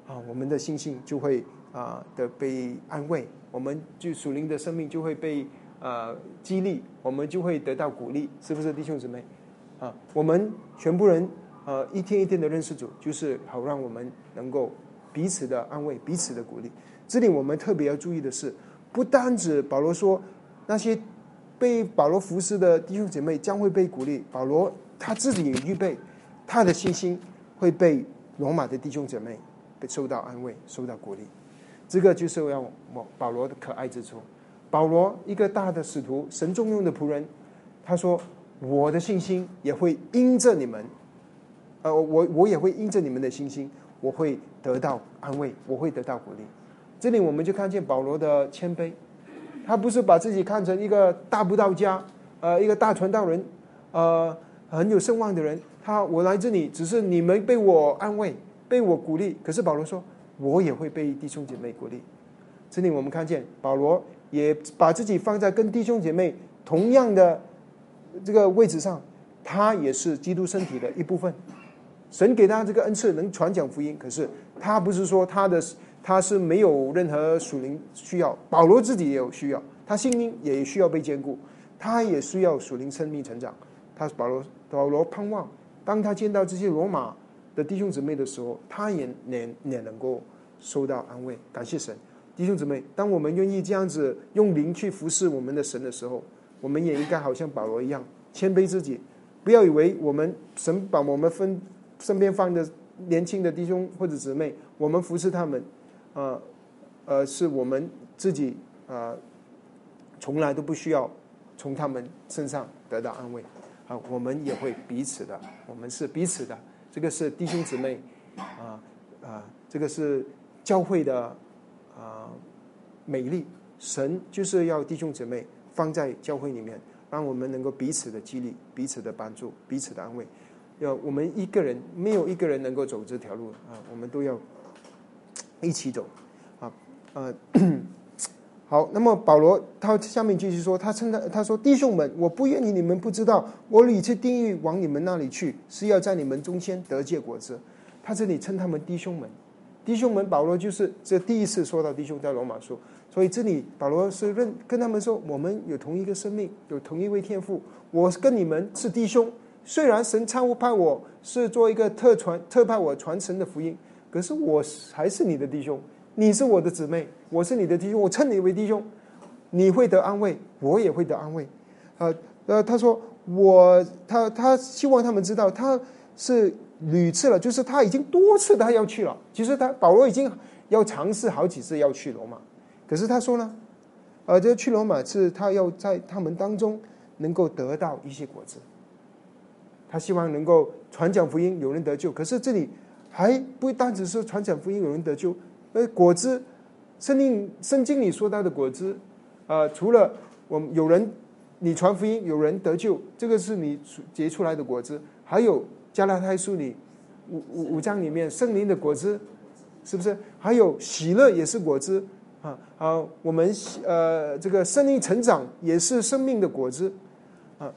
啊，我们的信心就会啊的被安慰，我们就属灵的生命就会被。呃，激励我们就会得到鼓励，是不是弟兄姊妹？啊，我们全部人呃一天一天的认识主，就是好让我们能够彼此的安慰，彼此的鼓励。这里我们特别要注意的是，不单指保罗说那些被保罗服侍的弟兄姐妹将会被鼓励，保罗他自己也预备他的信心会被罗马的弟兄姐妹被受到安慰，受到鼓励。这个就是要保保罗的可爱之处。保罗一个大的使徒，神重用的仆人，他说：“我的信心也会因着你们，呃，我我也会因着你们的信心，我会得到安慰，我会得到鼓励。”这里我们就看见保罗的谦卑，他不是把自己看成一个大不到家，呃呃一个大传道人，呃很有声望的人，他我来这里只是你们被我安慰，被我鼓励。可是保罗说，我也会被弟兄姐妹鼓励。这里我们看见保罗也把自己放在跟弟兄姐妹同样的这个位置上，他也是基督身体的一部分。神给他这个恩赐能传讲福音，可是他不是说他的他是没有任何属灵需要。保罗自己也有需要，他心灵也需要被兼顾，他也需要属灵生命成长。他保罗保罗盼望，当他见到这些罗马的弟兄姊妹的时候，他也也也能够受到安慰。感谢神，弟兄姊妹，当我们愿意这样子用灵去服侍我们的神的时候，我们也应该好像保罗一样谦卑自己，不要以为我们神把我们分。身边放的年轻的弟兄或者姊妹，我们服侍他们，呃，呃，是我们自己啊，从来都不需要从他们身上得到安慰，啊，我们也会彼此的，我们是彼此的，这个是弟兄姊妹，啊啊，这个是教会的啊美丽，神就是要弟兄姊妹放在教会里面，让我们能够彼此的激励，彼此的帮助，彼此的安慰。要我们一个人没有一个人能够走这条路啊，我们都要一起走啊呃，*coughs* 好，那么保罗他下面继续说，他称他他说弟兄们，我不愿意你们不知道，我屡次定义往你们那里去，是要在你们中间得结果子。他这里称他们弟兄们，弟兄们，保罗就是这第一次说到弟兄在罗马书，所以这里保罗是认跟他们说，我们有同一个生命，有同一位天赋，我跟你们是弟兄。虽然神差派我是做一个特传特派我传承的福音，可是我还是你的弟兄，你是我的姊妹，我是你的弟兄，我称你为弟兄，你会得安慰，我也会得安慰。呃呃，他说我他他希望他们知道他是屡次了，就是他已经多次他要去了。其实他保罗已经要尝试好几次要去罗马，可是他说呢，呃，这去罗马是他要在他们当中能够得到一些果子。他希望能够传讲福音，有人得救。可是这里还不单只是传讲福音，有人得救。呃，果子，圣经圣经里说到的果子，呃，除了我们有人你传福音，有人得救，这个是你结出来的果子。还有加拉太书里五五五章里面圣灵的果子，是不是？还有喜乐也是果子啊啊！我们呃这个生命成长也是生命的果子啊，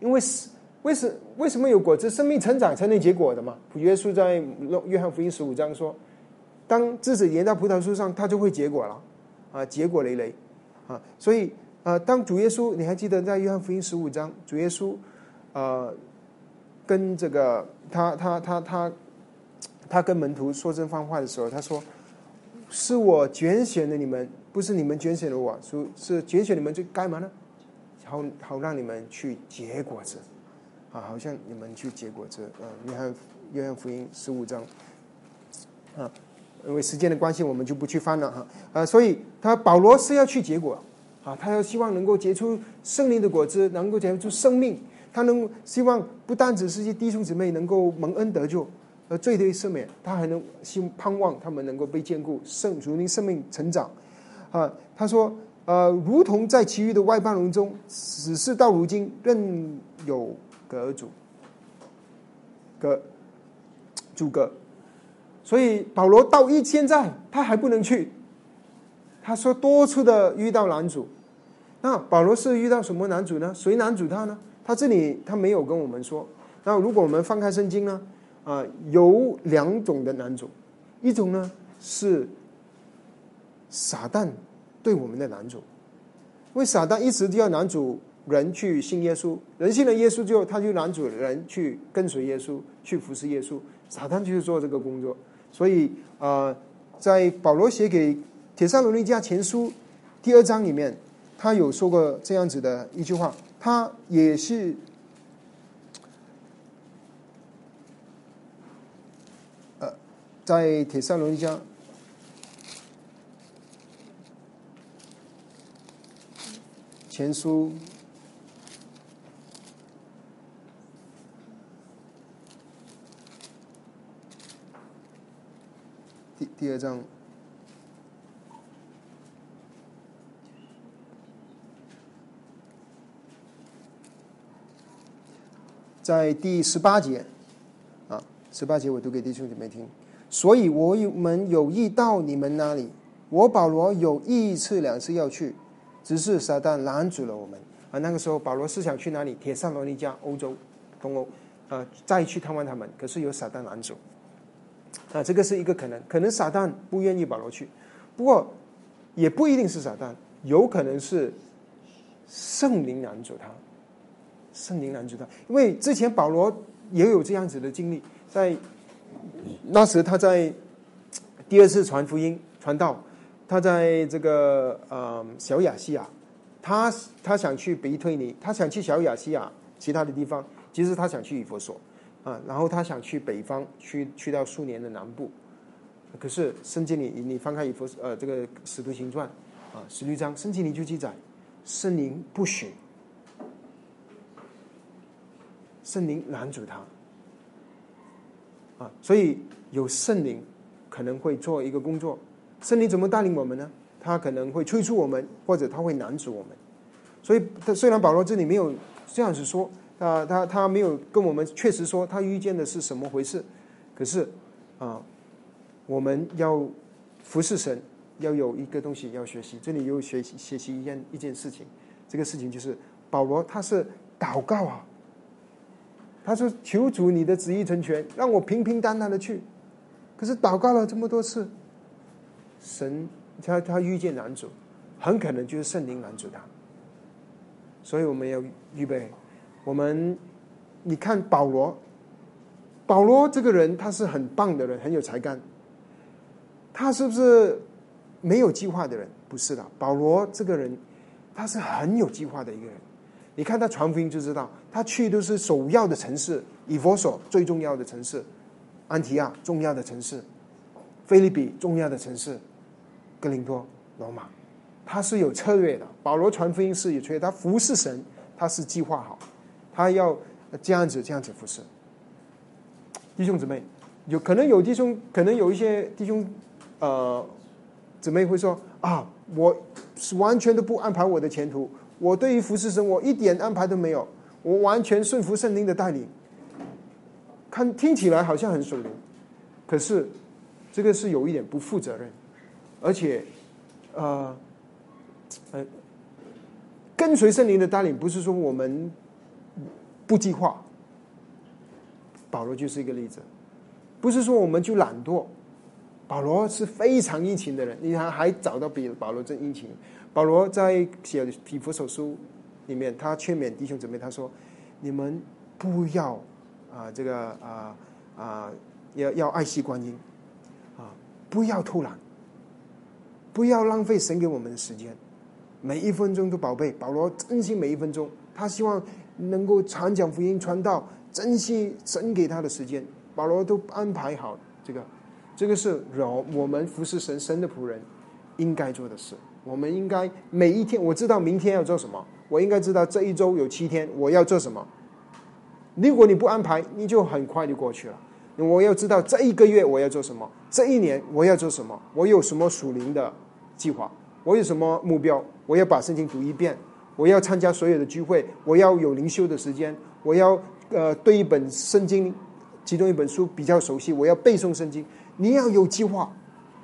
因为是。为什为什么有果子？生命成长才能结果的嘛？耶稣在约翰福音十五章说：“当枝子连到葡萄树上，它就会结果了，啊，结果累累，啊，所以啊，当主耶稣，你还记得在约翰福音十五章，主耶稣啊，跟这个他他他他他跟门徒说这番话的时候，他说：是我拣选的你们，不是你们拣选的我，是是拣选你们去干嘛呢？好好让你们去结果子。”啊，好像你们去结果子，呃，约翰约翰福音十五章，啊，因为时间的关系，我们就不去翻了哈，啊，所以他保罗是要去结果，啊，他要希望能够结出圣灵的果子，能够结出生命，他能希望不单只是些弟兄姊妹能够蒙恩得救，呃，罪得赦免，他还能希盼望他们能够被兼顾，圣主灵生命成长，啊，他说，呃，如同在其余的外邦人中，只是到如今仍有。格主，隔主隔，所以保罗到一现在他还不能去。他说多次的遇到男主，那保罗是遇到什么男主呢？谁男主他呢？他这里他没有跟我们说。那如果我们翻开圣经呢？啊，有两种的男主，一种呢是撒旦对我们的男主，因为撒旦一直都要男主。人去信耶稣，人信了耶稣之后，他就男主人去跟随耶稣，去服侍耶稣。撒旦就是做这个工作。所以啊，在保罗写给铁萨罗尼迦前书第二章里面，他有说过这样子的一句话，他也是呃，在铁萨罗尼迦前书。第二章，在第十八节，啊，十八节我读给弟兄姐妹听。所以我有们有意到你们那里，我保罗有一次两次要去，只是撒旦拦阻了我们。啊，那个时候保罗是想去哪里？铁萨罗尼加，欧洲，东欧，呃，再去探望他们，可是有撒旦拦阻。啊，这个是一个可能，可能撒旦不愿意保罗去，不过也不一定是撒旦，有可能是圣灵拦阻他。圣灵拦阻他，因为之前保罗也有这样子的经历，在那时他在第二次传福音传道，他在这个呃小亚细亚，他他想去北推尼，他想去小亚细亚其他的地方，其实他想去以佛所啊，然后他想去北方，去去到数年的南部，可是圣经里你翻开一幅呃这个使徒行传啊十六章，圣经里就记载圣灵不许。圣灵拦阻他，啊，所以有圣灵可能会做一个工作。圣灵怎么带领我们呢？他可能会催促我们，或者他会拦阻我们。所以，他虽然保罗这里没有这样子说，啊，他他没有跟我们确实说他遇见的是什么回事，可是啊，我们要服侍神，要有一个东西要学习。这里又学习学习一件一件事情，这个事情就是保罗他是祷告啊。他说：“求主你的旨意成全，让我平平淡淡的去。”可是祷告了这么多次，神他他遇见男主，很可能就是圣灵拦阻他。所以我们要预备。我们你看保罗，保罗这个人他是很棒的人，很有才干。他是不是没有计划的人？不是的，保罗这个人他是很有计划的一个人。你看他传福音就知道，他去都是首要的城市，以佛所最重要的城市，安提亚重要的城市，菲利比重要的城市，哥林多、罗马，他是有策略的。保罗传福音是有策略，他服侍神，他是计划好，他要这样子这样子服侍。弟兄姊妹，有可能有弟兄，可能有一些弟兄，呃，姊妹会说啊，我是完全都不安排我的前途。我对于服侍神，我一点安排都没有，我完全顺服圣灵的带领。看听起来好像很属灵，可是这个是有一点不负责任，而且，呃，呃，跟随圣灵的带领不是说我们不计划。保罗就是一个例子，不是说我们就懒惰。保罗是非常殷勤的人，你看还找到比保罗更殷勤。保罗在写《提弗手书》里面，他劝勉弟兄姊妹，他说：“你们不要啊，这个啊啊，要要爱惜光阴啊，不要偷懒，不要浪费神给我们的时间，每一分钟都宝贝。”保罗珍惜每一分钟，他希望能够传讲福音、传道，珍惜神给他的时间。保罗都安排好这个，这个是我我们服侍神、神的仆人应该做的事。我们应该每一天，我知道明天要做什么，我应该知道这一周有七天我要做什么。如果你不安排，你就很快就过去了。我要知道这一个月我要做什么，这一年我要做什么，我有什么属灵的计划，我有什么目标，我要把圣经读一遍，我要参加所有的聚会，我要有灵修的时间，我要呃对一本圣经其中一本书比较熟悉，我要背诵圣经。你要有计划，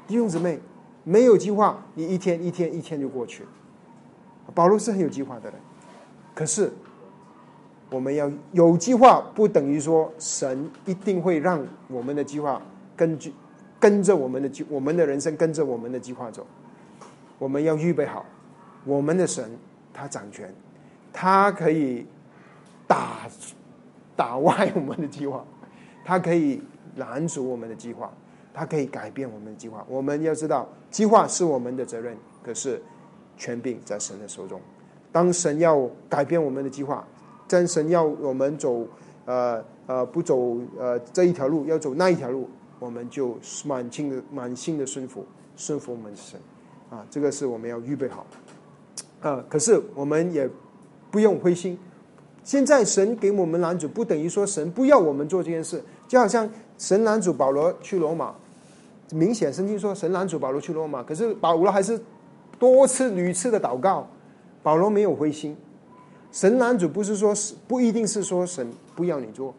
弟兄姊妹。没有计划，你一天一天一天就过去。保罗是很有计划的人，可是我们要有计划，不等于说神一定会让我们的计划根据跟着我们的计，我们的人生跟着我们的计划走。我们要预备好，我们的神他掌权，他可以打打歪我们的计划，他可以拦阻我们的计划。他可以改变我们的计划。我们要知道，计划是我们的责任，可是权柄在神的手中。当神要改变我们的计划，当神要我们走呃呃不走呃这一条路，要走那一条路，我们就满心的满心的顺服，顺服我们的神啊。这个是我们要预备好啊。可是我们也不用灰心。现在神给我们拦阻，不等于说神不要我们做这件事。就好像神拦阻保罗去罗马。明显圣经说神拦阻保罗去罗马，可是保罗还是多次屡次的祷告，保罗没有灰心。神拦阻不是说不一定是说神不要你做，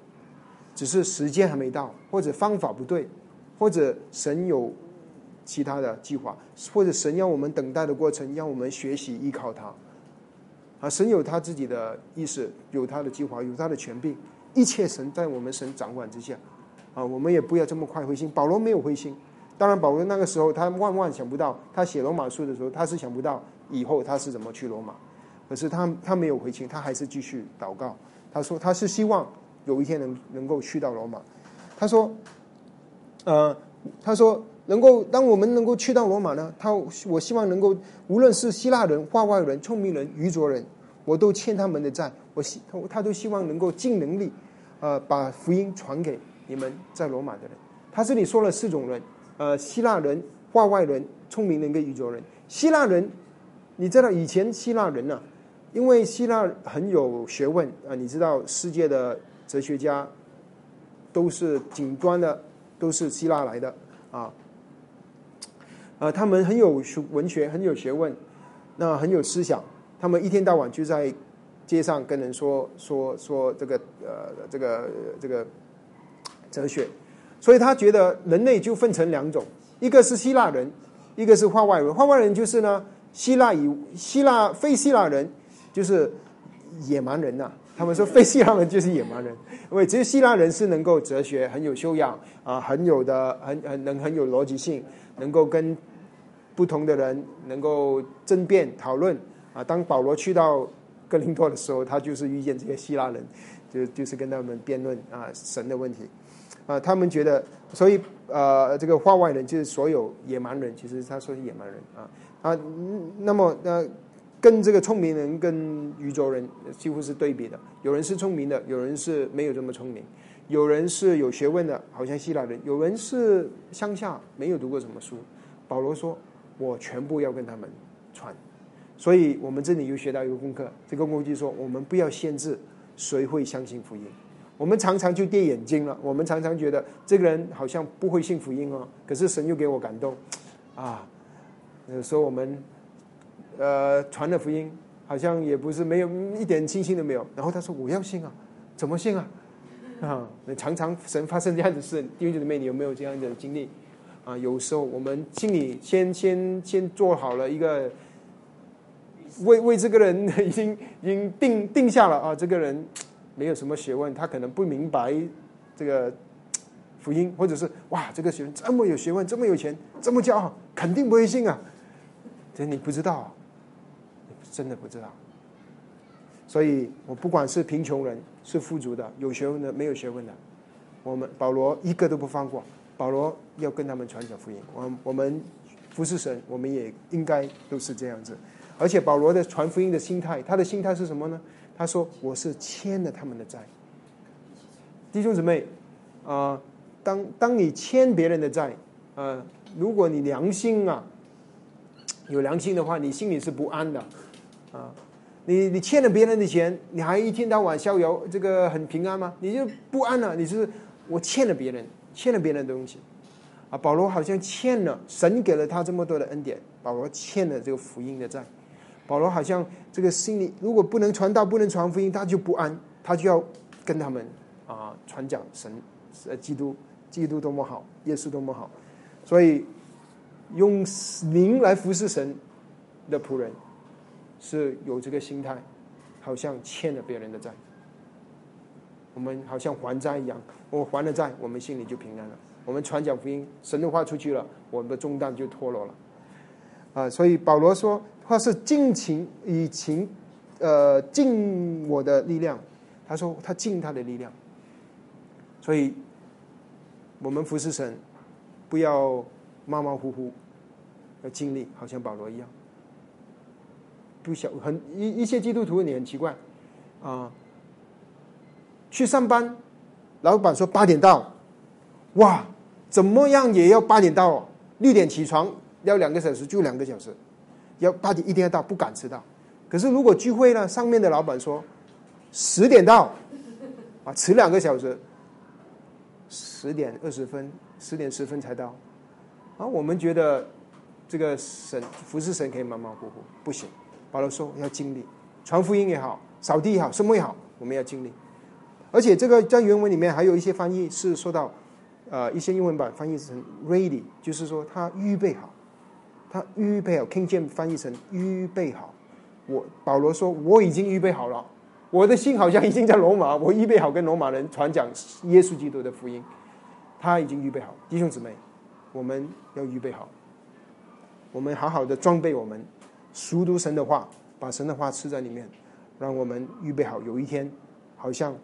只是时间还没到，或者方法不对，或者神有其他的计划，或者神要我们等待的过程，让我们学习依靠他。啊，神有他自己的意识，有他的计划，有他的权柄，一切神在我们神掌管之下。啊，我们也不要这么快灰心。保罗没有灰心，当然保罗那个时候他万万想不到，他写罗马书的时候他是想不到以后他是怎么去罗马。可是他他没有回心，他还是继续祷告。他说他是希望有一天能能够去到罗马。他说，呃，他说能够当我们能够去到罗马呢，他我希望能够无论是希腊人、化外人、聪明人、愚拙人，我都欠他们的债。我希他他都希望能够尽能力，呃，把福音传给你们在罗马的人。他这里说了四种人，呃，希腊人、化外人、聪明人跟愚拙人。希腊人，你知道以前希腊人呢？因为希腊很有学问啊，你知道世界的哲学家都是顶端的，都是希腊来的啊，呃他们很有学文学，很有学问，那很有思想，他们一天到晚就在街上跟人说说说这个呃这个这个哲学，所以他觉得人类就分成两种，一个是希腊人，一个是化外人。化外人就是呢，希腊以希腊非希腊人。就是野蛮人呐，他们说非希腊人就是野蛮人，因为只有希腊人是能够哲学很有修养啊，很有的很很能很有逻辑性，能够跟不同的人能够争辩讨论啊。当保罗去到哥林多的时候，他就是遇见这些希腊人，就就是跟他们辩论啊神的问题啊。他们觉得，所以呃这个话外人就是所有野蛮人，其实他说是野蛮人啊啊。那么那。跟这个聪明人跟愚拙人几乎是对比的，有人是聪明的，有人是没有这么聪明，有人是有学问的，好像希腊人，有人是乡下没有读过什么书。保罗说：“我全部要跟他们传。”所以，我们这里又学到一个功课，这个功课说：我们不要限制谁会相信福音。我们常常就跌眼睛了，我们常常觉得这个人好像不会信福音哦，可是神又给我感动啊。有时候我们。呃，传的福音好像也不是没有一点信心都没有。然后他说：“我要信啊，怎么信啊？”啊，常常神发生这样的事，弟兄姊妹，你有没有这样的经历？啊，有时候我们心里先先先做好了一个，为为这个人 *laughs* 已经已经定定下了啊，这个人没有什么学问，他可能不明白这个福音，或者是哇，这个学问这么有学问，这么有钱，这么骄傲，肯定不会信啊。这你不知道。真的不知道，所以我不管是贫穷人，是富足的，有学问的，没有学问的，我们保罗一个都不放过。保罗要跟他们传讲福音，我我们服侍神，我们也应该都是这样子。而且保罗的传福音的心态，他的心态是什么呢？他说：“我是欠了他们的债。”弟兄姊妹，啊，当当你欠别人的债，呃，如果你良心啊有良心的话，你心里是不安的。啊，你你欠了别人的钱，你还一天到晚逍遥，这个很平安吗？你就不安了。你是我欠了别人，欠了别人的东西，啊，保罗好像欠了神给了他这么多的恩典，保罗欠了这个福音的债。保罗好像这个心里如果不能传道，不能传福音，他就不安，他就要跟他们啊传讲神呃基督，基督多么好，耶稣多么好，所以用灵来服侍神的仆人。是有这个心态，好像欠了别人的债，我们好像还债一样。我还了债，我们心里就平安了。我们传讲福音，神的话出去了，我们的重担就脱落了。啊，所以保罗说，他是尽情以情，呃，尽我的力量。他说他尽他的力量。所以，我们服侍神，不要马马虎虎，要尽力，好像保罗一样。不小很一一些基督徒你很奇怪，啊，去上班，老板说八点到，哇，怎么样也要八点到，六点起床要两个小时就两个小时，要八点一定要到，不敢迟到。可是如果聚会呢，上面的老板说十点到，啊，迟两个小时，十点二十分，十点十分才到，啊，我们觉得这个神服侍神可以马马虎虎，不行。保罗说：“要尽力传福音也好，扫地也好，什么也好，我们要经历。而且这个在原文里面还有一些翻译是说到，呃，一些英文版翻译成 ready，就是说他预备好，他预备好。King James 翻译成预备好。我保罗说我已经预备好了，我的心好像已经在罗马，我预备好跟罗马人传讲耶稣基督的福音。他已经预备好，弟兄姊妹，我们要预备好，我们好好的装备我们，熟读神的话，把神的话吃在里面，让我们预备好。有一天，好像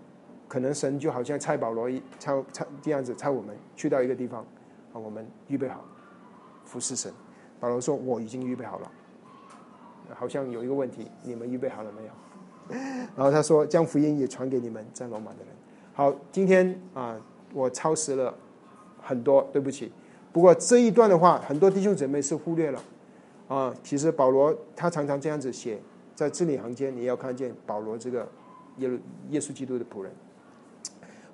可能神就好像差保罗一差差这样子差我们去到一个地方，啊，我们预备好服侍神。保罗说：“我已经预备好了。”好像有一个问题，你们预备好了没有？*laughs* 然后他说：“将福音也传给你们在罗马的人。”好，今天啊，我超时了。很多对不起，不过这一段的话，很多弟兄姊妹是忽略了啊。其实保罗他常常这样子写，在字里行间你要看见保罗这个耶耶稣基督的仆人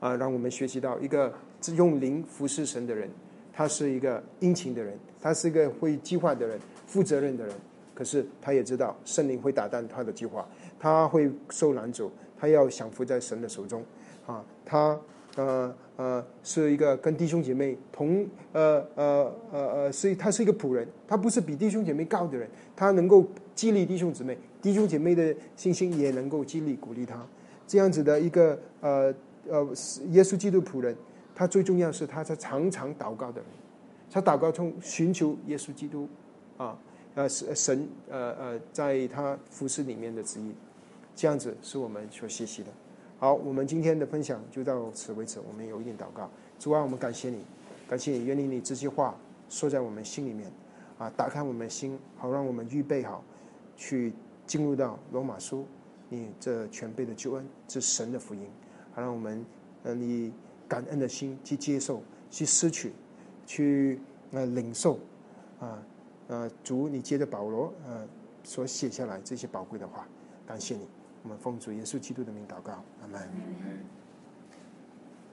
啊，让我们学习到一个用灵服侍神的人，他是一个殷勤的人，他是一个会计划的人，负责任的人。可是他也知道圣灵会打断他的计划，他会受拦阻，他要降服在神的手中啊，他。呃呃，是一个跟弟兄姐妹同呃呃呃呃，是他是一个仆人，他不是比弟兄姐妹高的人，他能够激励弟兄姊妹，弟兄姐妹的信心也能够激励鼓励他，这样子的一个呃呃耶稣基督仆人，他最重要是他在常常祷告的人，他祷告中寻求耶稣基督啊呃神呃呃在他服饰里面的旨意，这样子是我们所学习的。好，我们今天的分享就到此为止。我们有一点祷告，主啊，我们感谢你，感谢你，愿你你这些话说在我们心里面，啊，打开我们心，好让我们预备好，去进入到罗马书，你这全备的救恩，这神的福音，好让我们，呃，你感恩的心去接受，去失去，去呃领受，啊，呃，主，你接着保罗呃所写下来这些宝贵的话，感谢你。我们奉主耶稣基督的名祷告，阿门。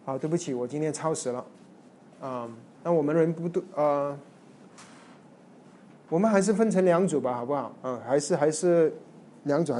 好，对不起，我今天超时了。啊，那我们人不多啊？我们还是分成两组吧，好不好？嗯，还是还是两组。